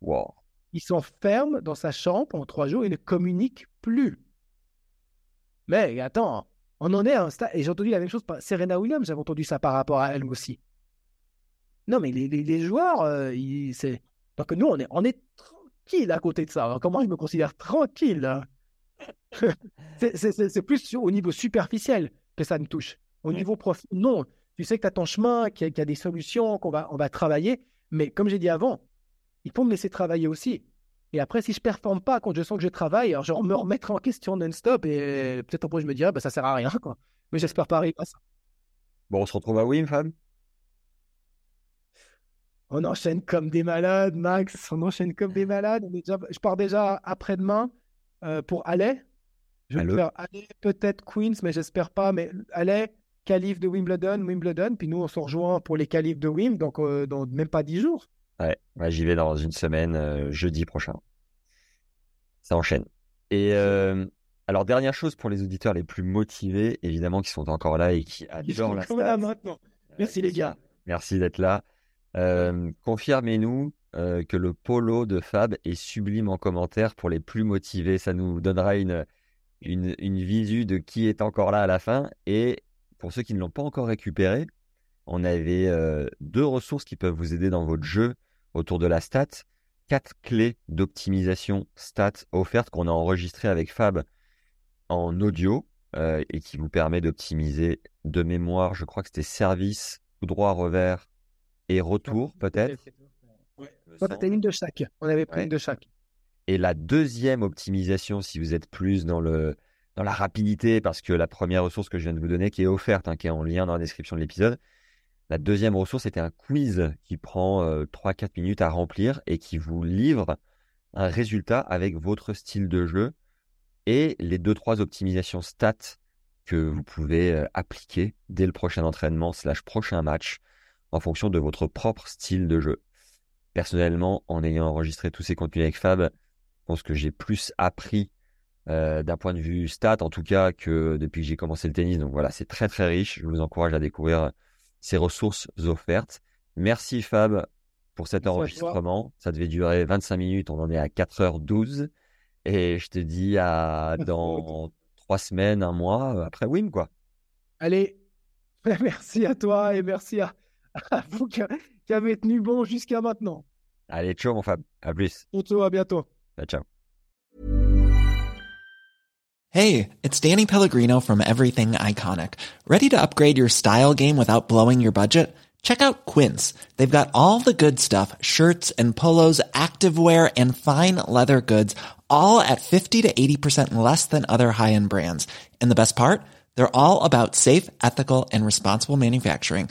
Wow. Il s'enferme dans sa chambre pendant trois jours et ne communique plus. Mais attends, On en est à un stade, et j'ai entendu la même chose par Serena Williams, j'avais entendu ça par rapport à elle aussi. Non, mais les, les, les joueurs, euh, ils- c'est. Donc nous, on est, on est tranquille à côté de ça. Alors, comment je me considère tranquille là C'est- C'est c'est- c'est plus sur- au niveau superficiel que ça me touche. Au niveau profond, non. Tu sais que tu as ton chemin, qu'il y, a- qu'il y a des solutions, qu'on va, on va travailler. Mais comme j'ai dit avant, il faut me laisser travailler aussi. Et après, si je performe pas quand je sens que je travaille, alors je me remettrai en question non-stop et peut-être après je me dirai, bah, ça sert à rien, quoi. Mais j'espère pas arriver à ça. Bon, on se retrouve à Wim, On enchaîne comme des malades, Max. On enchaîne comme des malades. On est déjà- Je pars déjà après-demain euh, pour Allais. Je vais faire Allais, peut-être Queens, mais j'espère pas. Mais Allais, qualif de Wimbledon, Wimbledon. Puis nous, on se rejoint pour les qualifs de Wim, donc euh, dans même pas 10 jours. Ouais, ouais, j'y vais dans une semaine, euh, jeudi prochain. Ça enchaîne. Et alors, dernière chose pour les auditeurs les plus motivés, évidemment, qui sont encore là et qui adorent la stat. maintenant. Merci les gars. Merci d'être là. Euh, confirmez-nous euh, que le polo de Fab est sublime en commentaire pour les plus motivés. Ça nous donnera une, une, visu de qui est encore là à la fin. Et pour ceux qui ne l'ont pas encore récupéré, on avait euh, deux ressources qui peuvent vous aider dans votre jeu autour de la stat. Quatre clés d'optimisation stat offertes qu'on a enregistrées avec Fab en audio et qui vous permet d'optimiser de mémoire, je crois que c'était service, droit, revers et retour peut-être. Ouais. une de chaque. On avait pris Ouais. une de chaque. Et la deuxième optimisation, si vous êtes plus dans le dans la rapidité, parce que la première ressource que je viens de vous donner, qui est offerte, hein, qui est en lien dans la description de l'épisode, la deuxième ressource était un quiz qui prend euh, 3-4 minutes à remplir et qui vous livre un résultat avec votre style de jeu et les deux trois optimisations stats que vous pouvez euh, appliquer dès le prochain entraînement slash prochain match en fonction de votre propre style de jeu. Personnellement, en ayant enregistré tous ces contenus avec Fab, je pense que j'ai plus appris euh, d'un point de vue stat, en tout cas, que depuis que j'ai commencé le tennis. Donc voilà, c'est très très riche. Je vous encourage à découvrir ces ressources offertes. Merci Fab pour cet Merci enregistrement. Ça devait durer 25 minutes, on en est à 4h12. Et je te dis à dans trois semaines, un mois, après Wim, quoi. Allez, merci à toi et merci à, Euh, qui, qui avez tenu bon jusqu'à maintenant. Allez, ciao mon Fab. À plus. Ciao, à bientôt. Ciao, ciao. Hey, it's Danny Pellegrino from Everything Iconic. Ready to upgrade your style game without blowing your budget? Check out Quince. They've got all the good stuff shirts and polos, activewear, and fine leather goods, all at 50 to 80% less than other high end brands. And the best part? They're all about safe, ethical, and responsible manufacturing.